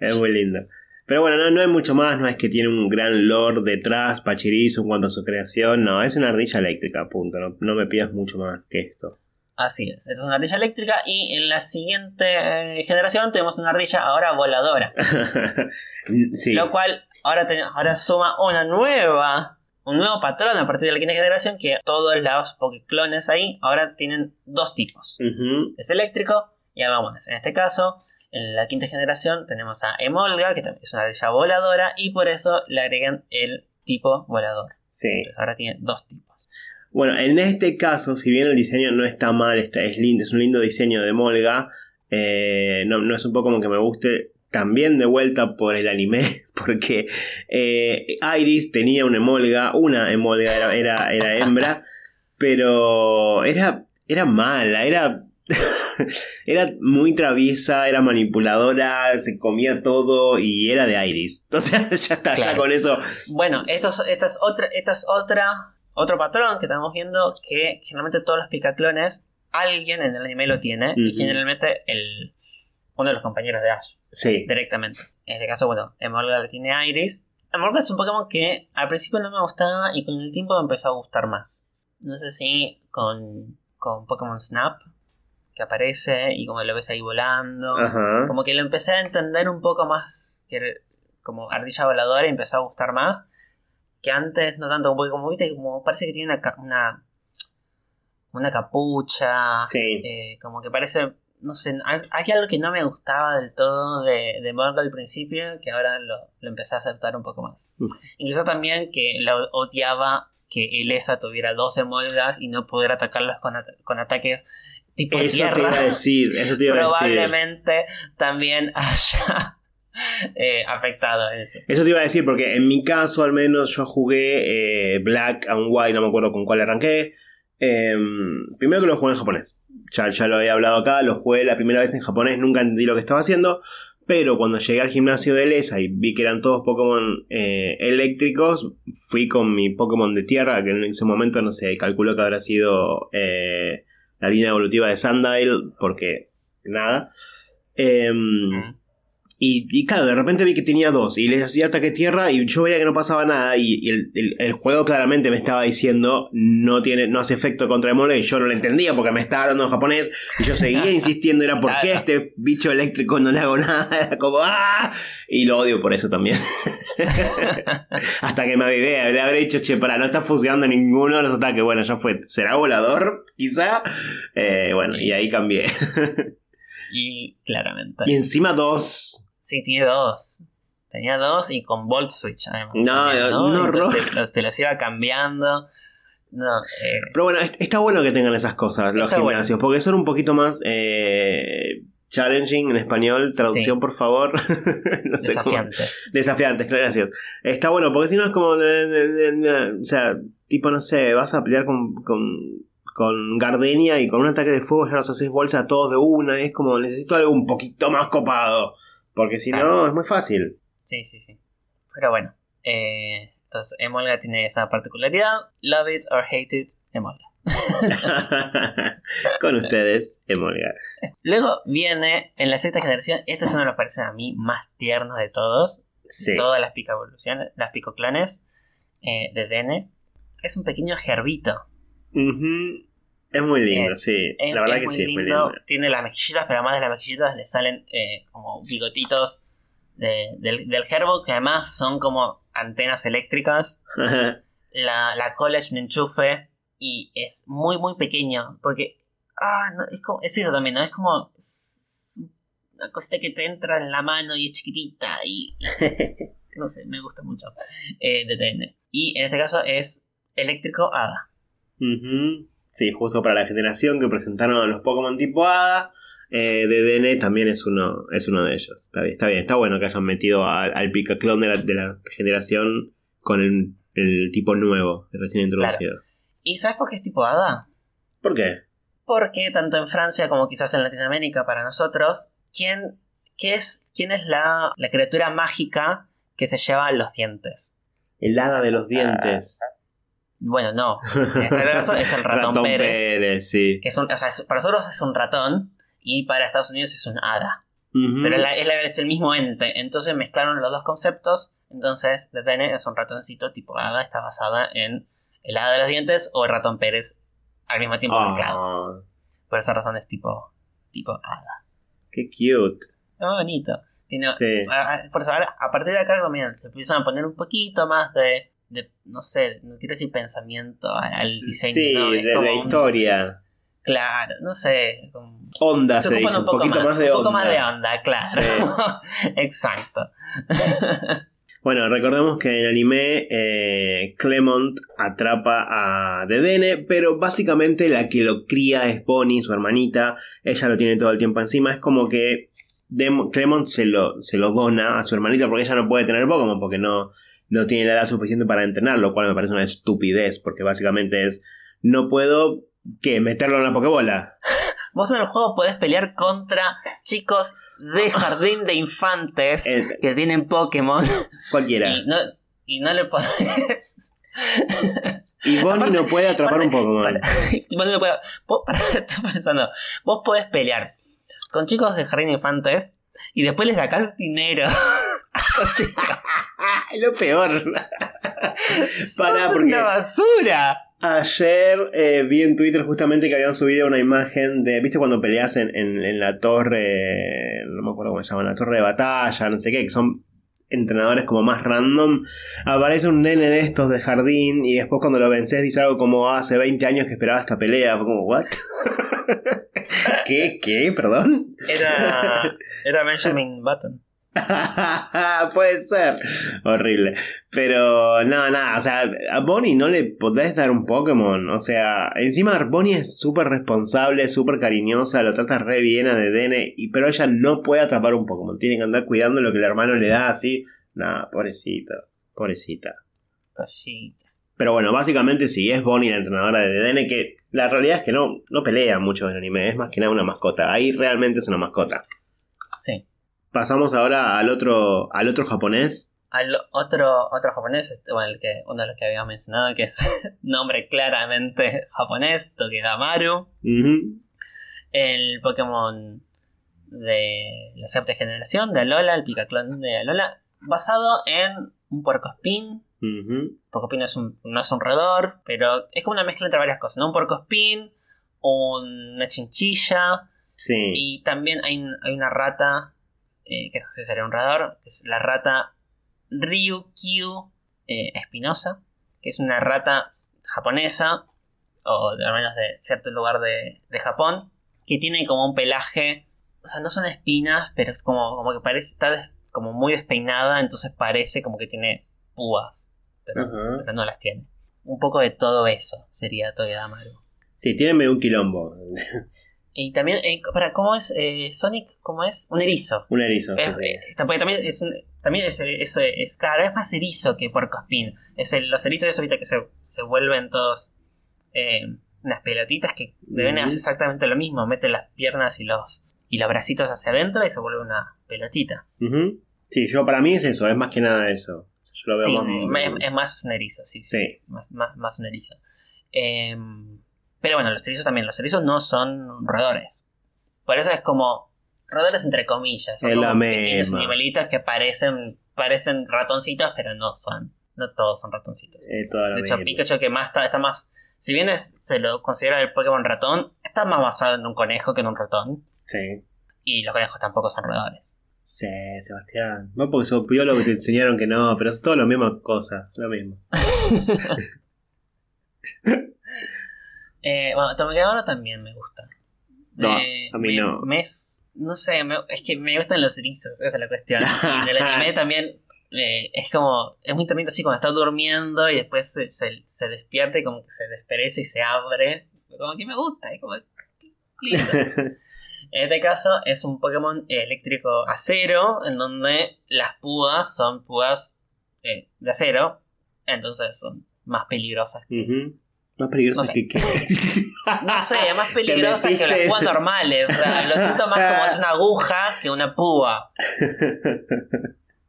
es muy lindo. Pero bueno, no, no hay mucho más, no es que tiene un gran lore detrás, Pachirisu en cuanto a su creación, no, es una ardilla eléctrica, punto, no, no me pidas mucho más que esto. Así es, esta es una ardilla eléctrica y en la siguiente eh, generación tenemos una ardilla ahora voladora, (laughs) sí, lo cual ahora, te- ahora suma una nueva, un nuevo patrón a partir de la quinta generación que todos los Pokéclones ahí ahora tienen dos tipos, es eléctrico y algo más. En este caso, en la quinta generación tenemos a Emolga, que también es una ardilla voladora y por eso le agregan el tipo volador. sí. Entonces, ahora tiene dos tipos. Bueno, en este caso, si bien el diseño no está mal, está, es, lindo, es un lindo diseño de Molga, eh, no, no es un poco como que me guste también de vuelta por el anime, (laughs) porque eh, Iris tenía una emolga, una emolga era, era, era hembra, (laughs) pero era, era mala, era, (laughs) era muy traviesa, era manipuladora, se comía todo y era de Iris. Sea, ya está, ya con eso. Bueno, esto esta es otra, esta es otra, otro patrón que estamos viendo que generalmente todos los picaclones, alguien en el anime lo tiene, y generalmente el, uno de los compañeros de Ash, Sí. directamente. En este caso, bueno, Emolga le tiene a Iris. Emolga es un Pokémon que al principio no me gustaba y con el tiempo me empezó a gustar más. No sé si con, con Pokémon Snap, que aparece y como lo ves ahí volando. Ajá. Como que lo empecé a entender un poco más, que como ardilla voladora y empezó a gustar más. Que antes, no tanto, porque como viste, como parece que tiene una, una, una capucha. Sí. eh, como que parece, no sé, hay, hay algo que no me gustaba del todo de, de al principio, que ahora lo, lo empecé a aceptar un poco más. Mm. Y quizá también que lo odiaba que Elesa tuviera 12 molgas y no pudiera atacarlos con, at- con ataques tipo Eso te iba a decir, eso te iba a decir. (laughs) probablemente también haya (laughs) eh, afectado eso. Eso te iba a decir, porque en mi caso al menos yo jugué eh, Black and White, no me acuerdo con cuál arranqué. Em, primero que lo jugué en japonés. Ya, ya lo había hablado acá, lo jugué la primera vez en japonés, nunca entendí lo que estaba haciendo. Pero cuando llegué al gimnasio de Lesa y vi que eran todos Pokémon eh, eléctricos, fui con mi Pokémon de tierra, que en ese momento no sé, calculo que habrá sido eh, la línea evolutiva de Sandile, porque nada. Em, y, y claro, de repente vi que tenía dos y les hacía ataque tierra y yo veía que no pasaba nada y, y el, el- el juego claramente me estaba diciendo no tiene no hace efecto contra el mole y yo no lo entendía porque me estaba hablando en japonés y yo seguía (laughs) insistiendo era por qué este bicho eléctrico no le hago nada (laughs) era como ¡ah! y lo odio por eso también. (laughs) Hasta que me avivé le habré dicho che para no está funcionando ninguno de los ataques bueno ya fue será volador quizá Eh, bueno y ahí cambié. Y claramente. y encima dos Sí, tiene dos. Tenía dos y con Volt Switch además. No, también, no, no, Entonces te, los, te los iba cambiando. No, eh, Pero bueno, est- está bueno que tengan esas cosas, los Está bueno. gimnasios, porque son un poquito más eh, challenging en español. Traducción, Sí. por favor. (laughs) no sé cómo- desafiantes. Desafiantes, gracias. Está bueno, porque si no es como. eh, eh, eh, o sea, tipo, no sé, vas a pelear con. con con Gardenia y con un ataque de fuego ya los haces bolsa a todos de una. Es como necesito algo un poquito más copado. Porque si no, es muy fácil. Sí, sí, sí. Pero bueno. Eh, entonces, Emolga tiene esa particularidad. Love it or hate it, Emolga. (laughs) con ustedes, Emolga. Luego viene en la sexta generación. Este es uno de los parecen a mí más tiernos de todos. Sí. Todas las pica evoluciones, las picoclones eh, de Dene. Es un pequeño gerbito. Ujú. Es muy lindo, Eh, sí. Es, La verdad es que muy sí, es muy lindo. Tiene las mejillitas, pero además de las mejillitas le salen eh, como bigotitos de- del, del gerbo, que además son como antenas eléctricas. (laughs) La, la cola es un enchufe y es muy, muy pequeño. Porque, ah, no, es, como, es eso también, ¿no? Es como es una cosita que te entra en la mano y es chiquitita y, (laughs) no sé, me gusta mucho eh, de TN. Y en este caso es eléctrico hada. Ujú. Sí, justo para la generación que presentaron los Pokémon tipo Hada. Eh, DDN también es uno, es uno de ellos. Está bien, está bien, está bueno que hayan metido al, al Picaclón de la, de la generación con el, el tipo nuevo, recién introducido. ¿Y sabes por qué es tipo hada? ¿Por qué? Porque tanto en Francia como quizás en Latinoamérica para nosotros, ¿quién, qué es, quién es la, la criatura mágica que se lleva los dientes? El hada de los dientes. Bueno, no. Este caso es el (laughs) ratón, Pérez. sí. Que es un- o sea, para nosotros es un ratón y para Estados Unidos es un hada. Pero la- es, la- es el mismo ente. Entonces mezclaron los dos conceptos. Entonces, The Dene es un ratoncito tipo hada. Está basada en el hada de los dientes o el ratón Pérez al mismo tiempo mezclado. Ah, Por esa razón es tipo, tipo hada. qué cute. Muy bonito. Tiene, Sí. a- a- por eso ahora, a partir de acá comienzan, se empiezan a poner un poquito más de, de, no sé, no quiero decir pensamiento al, diseño. Sí, ¿no? de, un- historia. Claro, no sé. como- Onda se, se dice, un, poquito más, de un poco onda. más de onda, claro. (laughs) Exacto. (laughs) Bueno, recordemos que en el anime eh, Clement atrapa a Dedenne, pero básicamente la que lo cría es Bonnie, su hermanita. Ella lo tiene todo el tiempo encima. Es como que Dem- Clement se lo, se lo dona a su hermanita porque ella no puede tener Pokémon porque no, no tiene la edad suficiente para entrenar, lo cual me parece una estupidez porque básicamente es no puedo que meterlo en la Pokébola. (laughs) Vos en el juego podés pelear contra chicos de (laughs) jardín de infantes que tienen Pokémon (laughs) cualquiera. y no, y no le podés. Y Bonnie Aparte- no puede atrapar un Pokémon. Para- vos no puedo- vos- pará, estoy pensando. Vos podés pelear con chicos de jardín de infantes y después les sacás dinero. (laughs) lo peor. Pará, ¡Sos porque- una basura! Ayer eh, vi en Twitter justamente que habían subido una imagen de. ¿Viste cuando peleas en, en- en la torre? No me acuerdo cómo se llama, la torre de batalla, no sé qué, que son entrenadores como más random. Aparece un nene de estos de jardín y después cuando lo vences dice algo como "Ah, hace 20 años que esperaba esta pelea. Fue como, ¿what? (laughs) ¿Qué? ¿Qué? ¿Perdón? Era, (laughs) era Benjamin Button. (laughs) Puede ser. Horrible. Pero no, nada, o sea, a Bonnie no le podés dar un Pokémon. O sea, encima Bonnie es súper responsable, súper cariñosa, lo trata re bien a Dedenne, y, pero ella no puede atrapar un Pokémon. Tiene que andar cuidando lo que el hermano le da así. Nada, pobrecita, pobrecita. Cosita. Pero bueno, básicamente sí, es Bonnie la entrenadora de Dedenne, que la realidad es que no, no pelea mucho en el anime, es más que nada una mascota. Ahí realmente es una mascota. Pasamos ahora al otro, al otro japonés. Al otro, otro japonés, este, bueno, el que, uno de los que había mencionado, que es (laughs) nombre claramente japonés, Tokigamaru. Ujú. el Pokémon de la séptima generación de Alola, el Picaclón de Alola, basado en un puercoespín. Ujú. Puercoespín no es un, no es un roedor, pero es como una mezcla entre varias cosas, ¿no? Un puercoespín, una chinchilla, Sí. y también hay, hay una rata, eh, que roedor, que es la rata Ryukyu eh, espinosa, que es una rata japonesa, o al menos de cierto lugar de, de Japón, que tiene como un pelaje, o sea, no son espinas, pero es como, como que parece, está des- como muy despeinada, entonces parece como que tiene púas, pero, no las tiene. Un poco de todo eso sería Togedamaru. Sí, tiene medio un quilombo. Y también, eh, para, ¿cómo es? Eh, Sonic, ¿cómo es? Un erizo. un erizo. sí, Es- sí. eh, porque también es, también es, es, es- claro, es más erizo que puercoespín. Es el- los erizos esos ahorita que se, se vuelven todos eh, unas pelotitas que deben hacer exactamente lo mismo. Mete las piernas y los, y los bracitos hacia adentro y se vuelve una pelotita. Sí, yo para mí es eso, es más que nada eso. Yo lo veo Sí, más- es, es más un erizo, sí. sí. Sí. Más, más, más un erizo. Em, pero bueno, los erizos también. Los erizos no son roedores. Por eso es como roedores entre comillas. Son Es la como pequeños misma. animalitos que parecen, parecen ratoncitos, pero no son. No todos son ratoncitos. Toda la De hecho, misma. Pikachu que más está, está más... Si bien es- se lo considera el Pokémon ratón, está más basado en un conejo que en un ratón. Sí. Y los conejos tampoco son roedores. Sí, Sebastián. No porque sos biólogo y te enseñaron que no, pero es todo lo mismo cosa, lo mismo. (laughs) Eh, bueno, Tomogadoro también me gusta. No, Eh, a mí me- no. me es- no sé, me- es que me gustan los erizos, esa es la cuestión. Y (laughs) el anime también eh, es como, es muy también así cuando está durmiendo y después se, se, se despierta y como que se desperece y se abre. Como que me gusta, es como lindo. (laughs) En este caso es un Pokémon eléctrico acero, en donde las púas son púas eh, de acero, entonces son más peligrosas. Ujú. Más peligroso No sé. que, que... (laughs) No sé, más (laughs) peligrosas que las púas normales. O sea, lo siento más como es una aguja que una púa. (laughs)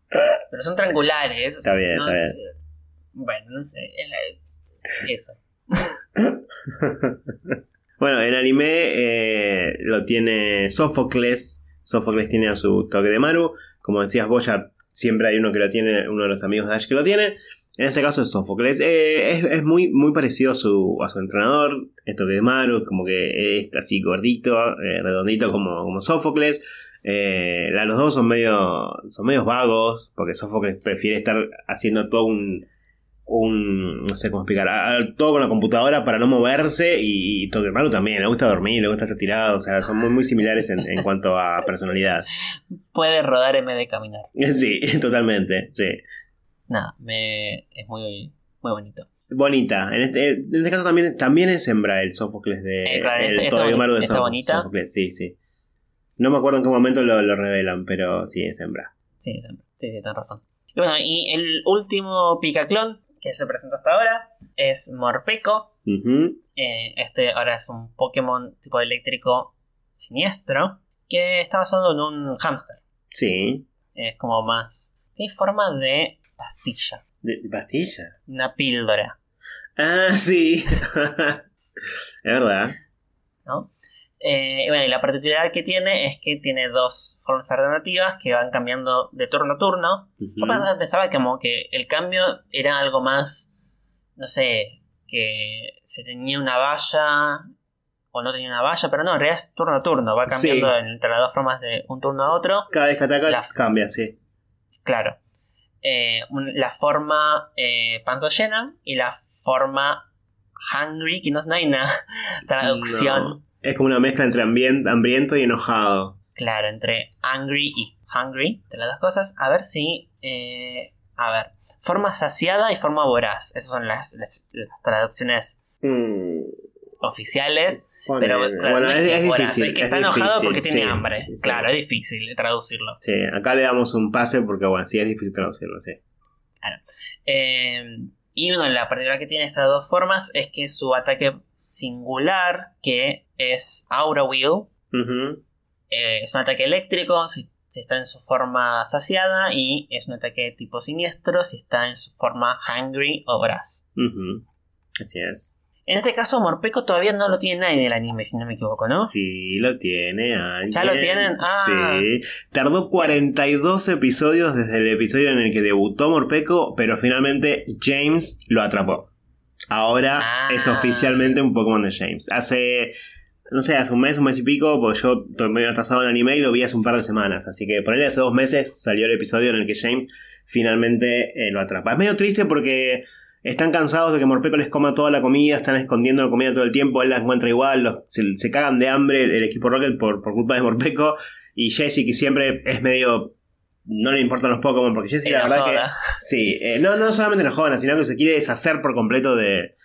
Pero son triangulares. o sea, Está bien, no- está bien. Bueno, no sé. Eso. Bueno, el anime eh, lo tiene Sófocles. Sófocles tiene a su toque de Maru. Como decías vos, ya siempre hay uno que lo tiene, uno de los amigos de Ash que lo tiene. En este caso es Sófocles. Eh, es es muy, muy parecido a su, a su entrenador, toque de Maru, como que es así gordito, eh, redondito como, como Sófocles. Eh, la- los dos son medio son medios vagos, porque Sófocles prefiere estar haciendo todo un, un no sé cómo explicar, a- a- todo con la computadora para no moverse y, y Tokemaru también, le gusta dormir, le gusta estar tirado, o sea, son muy, muy similares en, en cuanto a personalidad. Puede rodar en vez de caminar. (laughs) Sí, totalmente, sí. Nada, me... es muy, muy bonito. Bonita, en este, en este caso también, también es hembra el Sófocles de Eh, claro, el esta- esta Tokemaru de Sófo- bonita. Sófocles, sí, sí. No me acuerdo en qué momento lo, lo revelan, pero sí, es hembra. Sí, sí, sí, tienes razón. Y bueno, y el último Picaclon que se presenta hasta ahora es Morpeko. Ujú. Eh, este ahora es un Pokémon tipo eléctrico siniestro que está basado en un hámster. Sí. Es como más... Tiene forma de pastilla, ¿De, de pastilla? una píldora. Ah, sí. (laughs) es verdad. ¿no? Eh, bueno, y la particularidad que tiene es que tiene dos formas alternativas que van cambiando de turno a turno. Yo Ujú. pensaba como que el cambio era algo más, no sé, que se tenía una valla o no tenía una valla, pero no, en realidad es turno a turno, va cambiando Sí. entre las dos formas de un turno a otro. Cada vez que ataca La- cambia, sí. Claro. Eh, un- la forma eh, panza llena y la forma hungry, que no, no hay una (laughs) traducción No. Es como una mezcla entre hambriento y enojado. claro entre angry y hungry, de las dos cosas. A ver si. eh, a ver. Forma saciada y forma voraz. Esas son las, las- las traducciones Mm, oficiales. Pero claro, bueno, no es, es difícil. es que es está enojado porque tiene hambre. sí. Claro, es difícil traducirlo. Sí, acá le damos un pase porque, bueno, sí es difícil traducirlo, sí. Eh, y bueno, la particularidad que tiene estas dos formas es que su ataque singular, que es Aura Wheel, eh, es un ataque eléctrico si, si está en su forma saciada y es un ataque tipo siniestro si está en su forma hungry o voraz. Ujú. Así es. En este caso, Morpeko todavía no lo tiene nadie en el anime, si no me equivoco, ¿no? Sí, lo tiene alguien. ¿Ya lo tienen? Ah. Sí. Tardó 42 episodios desde el episodio en el que debutó Morpeko, pero finalmente James lo atrapó. Ahora Ah. es oficialmente un Pokémon de James. Hace, no sé, hace un mes, un mes y pico, porque yo estoy medio atrasado en el anime y lo vi hace un par de semanas. Así que por ahí hace dos meses salió el episodio en el que James finalmente eh, lo atrapa. Es medio triste porque están cansados de que Morpeko les coma toda la comida, están escondiendo la comida todo el tiempo, él la encuentra igual, los- se, se cagan de hambre el equipo Rocket por, por culpa de Morpeko. Y Jesse, que siempre es medio. No le importan los Pokémon, porque Jesse, la verdad que. Sí, eh, no, no solamente nos jodan, sino que se quiere deshacer por completo de,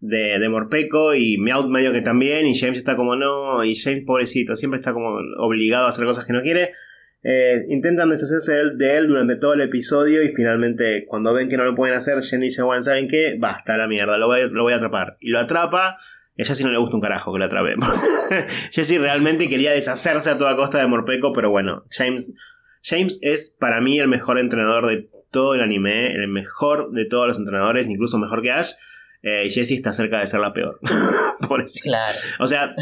de, de Morpeko y Meowth medio que también. Y James está como no, y James, pobrecito, siempre está como obligado a hacer cosas que no quiere. Eh, intentan deshacerse de él, durante todo el episodio y finalmente cuando ven que no lo pueden hacer, Jen dice, bueno, ¿saben qué? Basta la mierda, lo voy, a- atrapar. Y lo atrapa a Jesse no le gusta un carajo que lo atrape. (laughs) Jesse realmente quería deshacerse a toda costa de Morpeko, pero bueno, James, James es para mí el mejor entrenador de todo el anime, el mejor de todos los entrenadores, incluso mejor que Ash. Eh, y Jesse está cerca de ser la peor. (laughs) Pobrecito. Claro. O sea,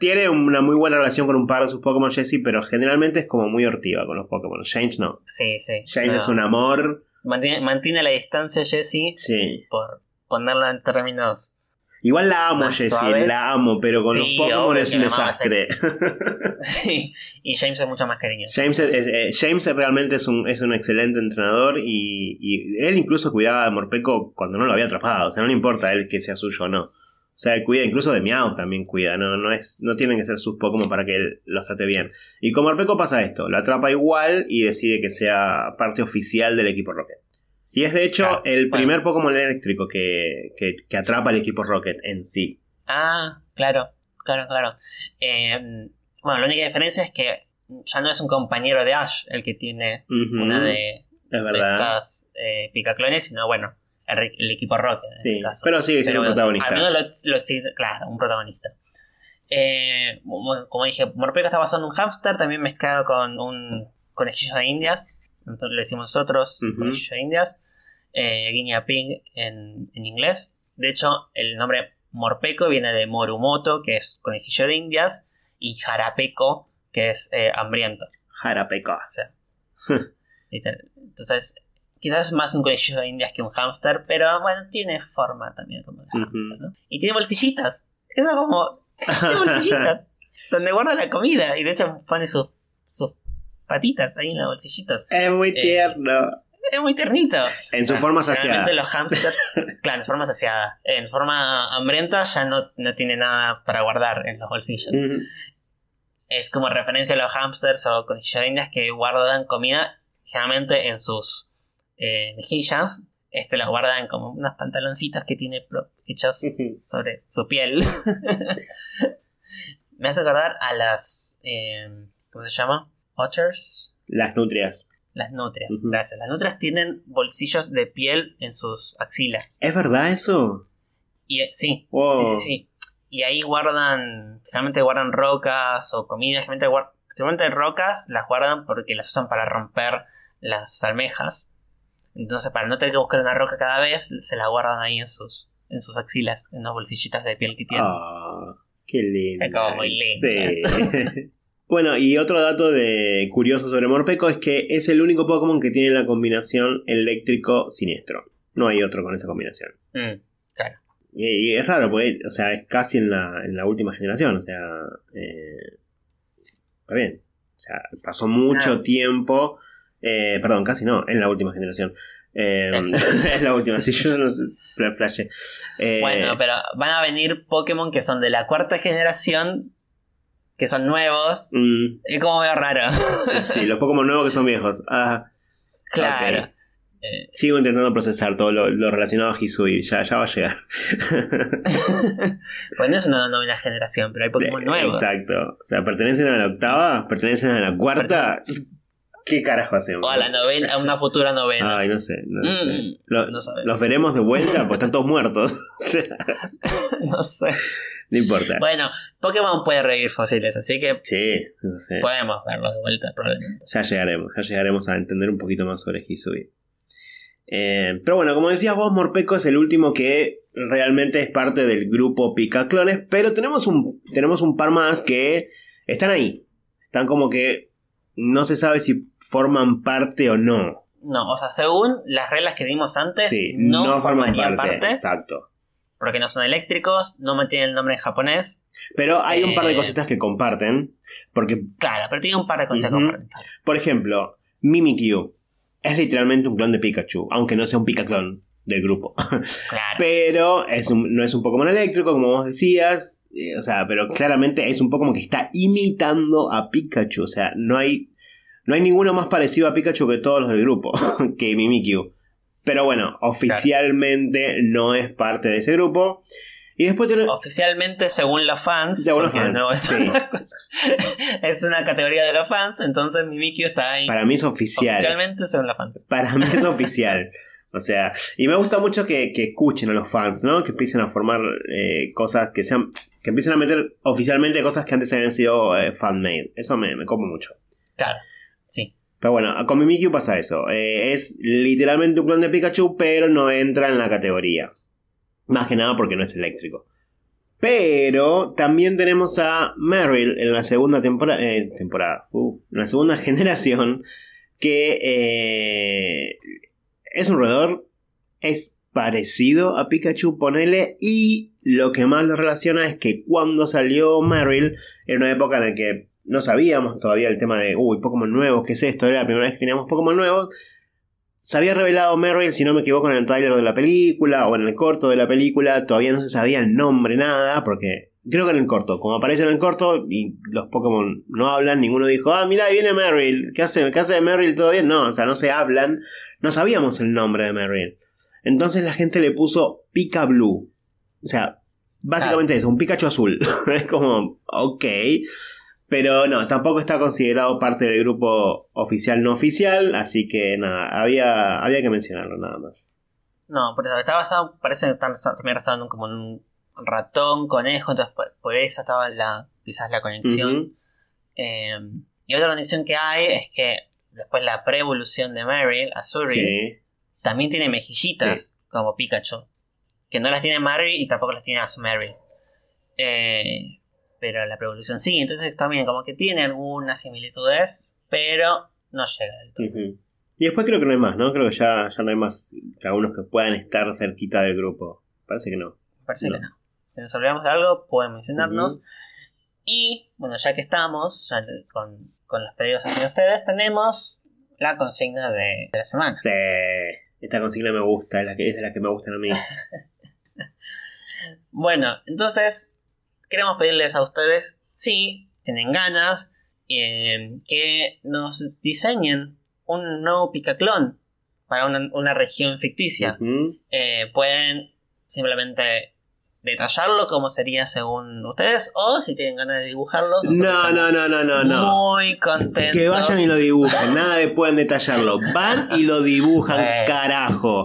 tiene una muy buena relación con un par de sus Pokémon Jesse, pero generalmente es como muy hortiva con los Pokémon. James no. Sí, sí. James No. es un amor. Mantiene, mantiene la distancia Jesse Sí. por ponerlo en términos. Igual la amo, Jessie, la amo, pero con Sí, los Pokémon es un desastre. (laughs) Sí, y James es mucho más cariñoso. James, es- es- eh, James realmente es un, es un excelente entrenador y, y él incluso cuidaba de Morpeko cuando no lo había atrapado. O sea, no le importa a él que sea suyo o no. O sea, él cuida, incluso de Meow también cuida. No, no, es, no tienen que ser sus Pokémon para que él los trate bien. Y con Morpeko pasa esto: lo atrapa igual y decide que sea parte oficial del equipo Rocket. Y es de hecho el bueno. primer Pokémon eléctrico que, que, que atrapa al equipo Rocket en sí. Ah, claro, claro, claro. Eh, bueno, la única diferencia es que ya no es un compañero de Ash el que tiene una de, es de verdad. estas eh, picaclones, sino bueno, el, el equipo Rocket en Sí, este caso. pero sigue siendo un protagonista. Al menos lo, lo- claro, un protagonista. Eh, como, dije, Morpeko está basado en un hámster, también mezclado con un conejillo de indias. Entonces le decimos nosotros Ujú. conejillo de indias. Eh, guinea pig en, en inglés. De hecho, el nombre Morpeko viene de Morumoto, que es conejillo de indias, y Jarapeko, que es eh, hambriento. Jarapeko. (laughs) Literal. Entonces, quizás es más un conejillo de indias que un hámster, pero bueno, tiene forma también como de hámster, Ujú. ¿no? Y tiene bolsillitas. Eso como... (laughs) Tiene bolsillitas. (laughs) donde guarda la comida. Y de hecho pone sus, sus patitas ahí en los bolsillitos. Es muy Eh, tierno. Es muy ternito. En su Ah, forma saciada. Los hamsters, (laughs) claro, en forma saciada. En forma hambrienta ya no, no tiene nada para guardar en los bolsillos. Es como referencia a los hamsters o indias que guardan comida generalmente en sus eh, mejillas. Este lo guardan como unos pantaloncitos que tiene hechos sobre su piel. (laughs) (laughs) Me hace acordar a las. eh, ¿Cómo se llama? Otters. Las nutrias. Las nutrias, gracias. Las nutrias tienen bolsillos de piel en sus axilas. ¿Es verdad eso? Y eh, sí, Wow. sí, sí, sí. Y ahí guardan, generalmente guardan rocas o comida, generalmente, guar- generalmente rocas las guardan porque las usan para romper las almejas. Entonces, para no tener que buscar una roca cada vez, se las guardan ahí en sus, en sus axilas, en las bolsillitas de piel que tiene. Ah, qué lindo. Se acabó muy lindas. (laughs) Sí. (laughs) bueno, y otro dato de curioso sobre Morpeko es que es el único Pokémon que tiene la combinación eléctrico siniestro. No hay otro con esa combinación. Mm, claro. Y, y es raro, porque, o sea, es casi en la, en la última generación, o sea, eh, está bien. O sea, pasó mucho tiempo, eh, perdón, casi no, en la última generación. Eh, es (laughs) la última, si yo no sé, fla- flashé. Eh, Bueno, pero van a venir Pokémon que son de la cuarta generación, que son nuevos. mm, Es como medio raro. (laughs) sí, los Pokémon nuevos que son viejos. Ah, claro. Eh, sigo intentando procesar todo lo, lo relacionado a Hisui, ya, ya va a llegar. (laughs) pues no es una novena generación, pero hay Pokémon (laughs) nuevos. Exacto. O sea, ¿pertenecen a la octava? ¿Pertenecen a la cuarta? ¿Qué carajo hacemos? O a la novena, a una futura novena. Ay, no sé. No, Mm, sé. Lo- no sabemos. los veremos de vuelta porque están todos muertos. No sé. No importa. Bueno, Pokémon puede revivir fósiles, así que Sí, no sé. podemos verlos de vuelta probablemente. Ya llegaremos, ya llegaremos a entender un poquito más sobre Hisui. Eh, pero bueno, como decías vos, Morpeko es el último que realmente es parte del grupo Pica Clones, pero tenemos un, tenemos un par más que están ahí. Están como que no se sabe si forman parte o no. No, o sea, según las reglas que vimos antes, Sí, no, no, forman formarían parte. parte, Exacto. Porque no son eléctricos, no mantienen el nombre en japonés. Pero hay un par de Eh. cositas que comparten. Porque, Claro, pero tiene un par de cosas que comparten. por ejemplo, Mimikyu es literalmente un clon de Pikachu, aunque no sea un Pika clon del grupo. (laughs) Claro. Pero es un- no es un Pokémon eléctrico, como vos decías. eh, o sea, pero claramente es un Pokémon que está imitando a Pikachu. O sea, no hay, no hay ninguno más parecido a Pikachu que todos los del grupo, (laughs) que Mimikyu. Pero bueno, oficialmente no es parte de ese grupo. Y después tiene... Oficialmente, según los fans, Según los fans, no es, sí. (laughs) es una categoría de los fans, entonces Mimikyu está ahí. Para mí es oficial. Oficialmente, según los fans. Para mí es (laughs) oficial. O sea, y me gusta mucho que, que escuchen a los fans, ¿no? Que empiecen a formar eh, cosas que sean. Que empiecen a meter oficialmente cosas que antes habían sido eh, fan-made. Eso me, me como mucho. Claro, sí. Pero bueno, con Mimikyu pasa eso. Eh, es literalmente un clon de Pikachu, pero no entra en la categoría. Más que nada porque no es eléctrico. Pero también tenemos a Meryl en la segunda tempora- eh, temporada. uh, en la segunda (laughs) generación. Que eh, es un roedor. Es parecido a Pikachu, ponele. Y lo que más lo relaciona es que cuando salió Meryl, era una época en la que no sabíamos todavía el tema de, uy, Pokémon nuevos, ¿qué es esto? Era la primera vez que teníamos Pokémon nuevos. Se había revelado Meryl, si no me equivoco, en el tráiler de la película o en el corto de la película. Todavía no se sabía el nombre, nada, porque creo que en el corto, como aparece en el corto y los Pokémon no hablan, ninguno dijo, ah, mira, ahí viene Meryl, ¿qué hace, ¿qué hace de Meryl? ¿Todo bien? No, o sea, no se hablan, no sabíamos el nombre de Meryl. Entonces la gente le puso Pika Blue. O sea, básicamente eso, un Pikachu azul. (laughs) es como, ok. Pero no, tampoco está considerado parte del grupo oficial no oficial, así que nada, había, había que mencionarlo nada más. No, pero está basado, parece que están también basado como en un ratón, conejo, entonces por, por eso estaba la, quizás la conexión. Eh, y otra conexión que hay es que después la pre-evolución de Meryl a Suri Sí. también tiene mejillitas como Pikachu. Que no las tiene Meryl y tampoco las tiene Meryl. Eh, pero la pre-evolución sí, entonces también como que tiene algunas similitudes, pero no llega del todo. Y después creo que no hay más, ¿no? Creo que ya, ya no hay más que algunos que puedan estar cerquita del grupo. Parece que no. Parece No. que no. Si nos olvidamos de algo, pueden mencionarnos. Y bueno, ya que estamos ya con, con los pedidos hacia ustedes, tenemos la consigna de, de la semana. Sí. Esta consigna me gusta, es, la que, es de las que me gustan a mí. (laughs) Bueno, entonces queremos pedirles a ustedes, si tienen ganas, eh, que nos diseñen un nuevo picaclón para una, una región ficticia. Eh, pueden simplemente detallarlo como sería según ustedes, o si tienen ganas de dibujarlo. No, no, no, no, no, no. Muy contentos. Que vayan y lo dibujen, nada de pueden detallarlo. Van y lo dibujan, Eh. carajo.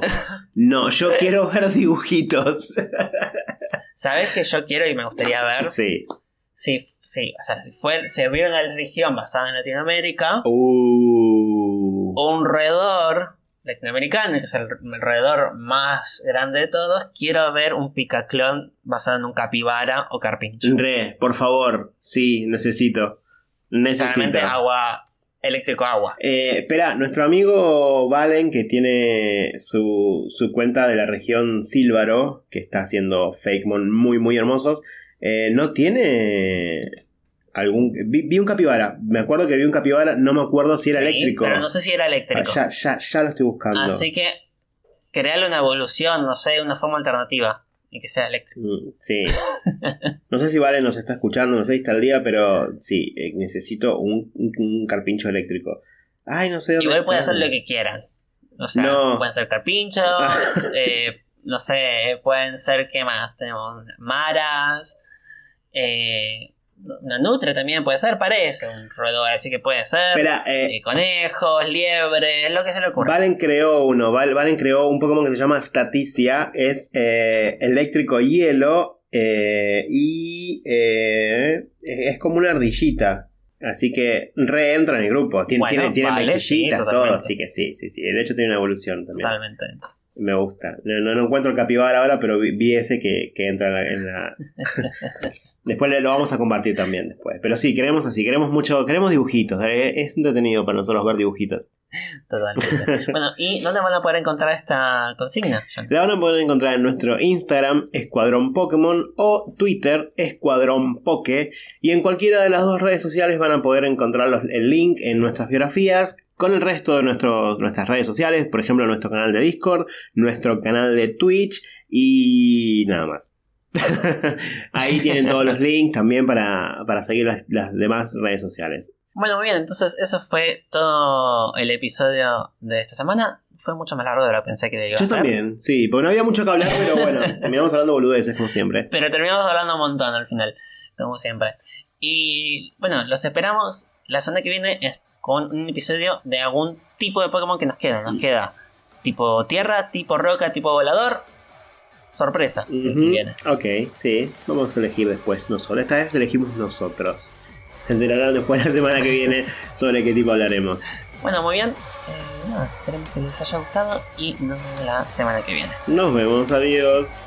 No, yo quiero ver dibujitos. ¿Sabes que yo quiero y me gustaría ver? Sí. Si, si, o sea, si fue, se hubiera una región basada en Latinoamérica, Uh. un roedor latinoamericano, que es el roedor más grande de todos, quiero ver un picaclón basado en un capibara o carpincho. Re, por favor, sí, necesito. Necesito. Claramente agua, eléctrico agua. Eh, espera, nuestro amigo Valen, que tiene su, su cuenta de la región Sílvaro, que está haciendo Fakemon muy, muy hermosos, eh, no tiene algún. Vi, vi un capibara, me acuerdo que vi un capibara, no me acuerdo si era Sí, eléctrico. Pero no sé si era Ah, eléctrico. ya, ya, ya lo estoy buscando. Así que crearle una evolución, no sé, una forma alternativa y que sea eléctrico. Mm, Sí. (laughs) No sé si Valen nos está escuchando, no sé si está al día, pero sí, eh, necesito un, un- un carpincho eléctrico. Ay, no sé dónde Igual pueden hacer lo que quieran. O sea, No. pueden ser carpinchos, (laughs) eh, no sé, pueden ser, ¿qué más? Tenemos maras, eh, una nutria también puede ser, parece un roedor, así que puede ser. Espera, eh, eh, conejos, liebres, lo que se le ocurra. Valen creó uno, Val- Valen creó un Pokémon que se llama Staticia, es eh, eléctrico hielo y eh, es como una ardillita. Así que reentra en el grupo. Tiene, Bueno, tiene, tiene vale, sí, todo. Así que sí, sí, sí. De hecho, tiene una evolución también. Totalmente. Me gusta. No, no, no encuentro el capibara ahora, pero vi, ese que, que entra en la. (laughs) después lo vamos a compartir también después. Pero sí, queremos así, queremos mucho, queremos dibujitos. eh, Es entretenido para nosotros ver dibujitos. Totalmente. (laughs) bueno, ¿y dónde van a poder encontrar esta consigna? La van a poder encontrar en nuestro Instagram, Escuadrón Pokémon, o Twitter, Escuadrón Poke. Y en cualquiera de las dos redes sociales van a poder encontrar los- el link en nuestras biografías. Con el resto de nuestros- nuestras redes sociales, por ejemplo, nuestro canal de Discord, nuestro canal de Twitch y nada más. (laughs) Ahí tienen todos los links también para, para seguir las, las demás redes sociales. Bueno, muy bien, entonces eso fue todo el episodio de esta semana. Fue mucho más largo de lo que pensé que iba a Yo ser. también, sí, porque no había mucho que hablar, pero bueno, (laughs) terminamos hablando boludeces como siempre. Pero terminamos hablando un montón al final, como siempre. Y bueno, los esperamos la semana que viene con un episodio de algún tipo de Pokémon que nos queda. Nos queda tipo tierra, tipo roca, tipo volador. Sorpresa. Ujú, viene. Ok, sí, vamos a elegir después nosotros. Esta vez elegimos nosotros. Se enterarán después la semana que viene (laughs) sobre qué tipo hablaremos. Bueno, muy bien. Eh, nada, esperemos que les haya gustado y nos vemos la semana que viene. Nos vemos, adiós.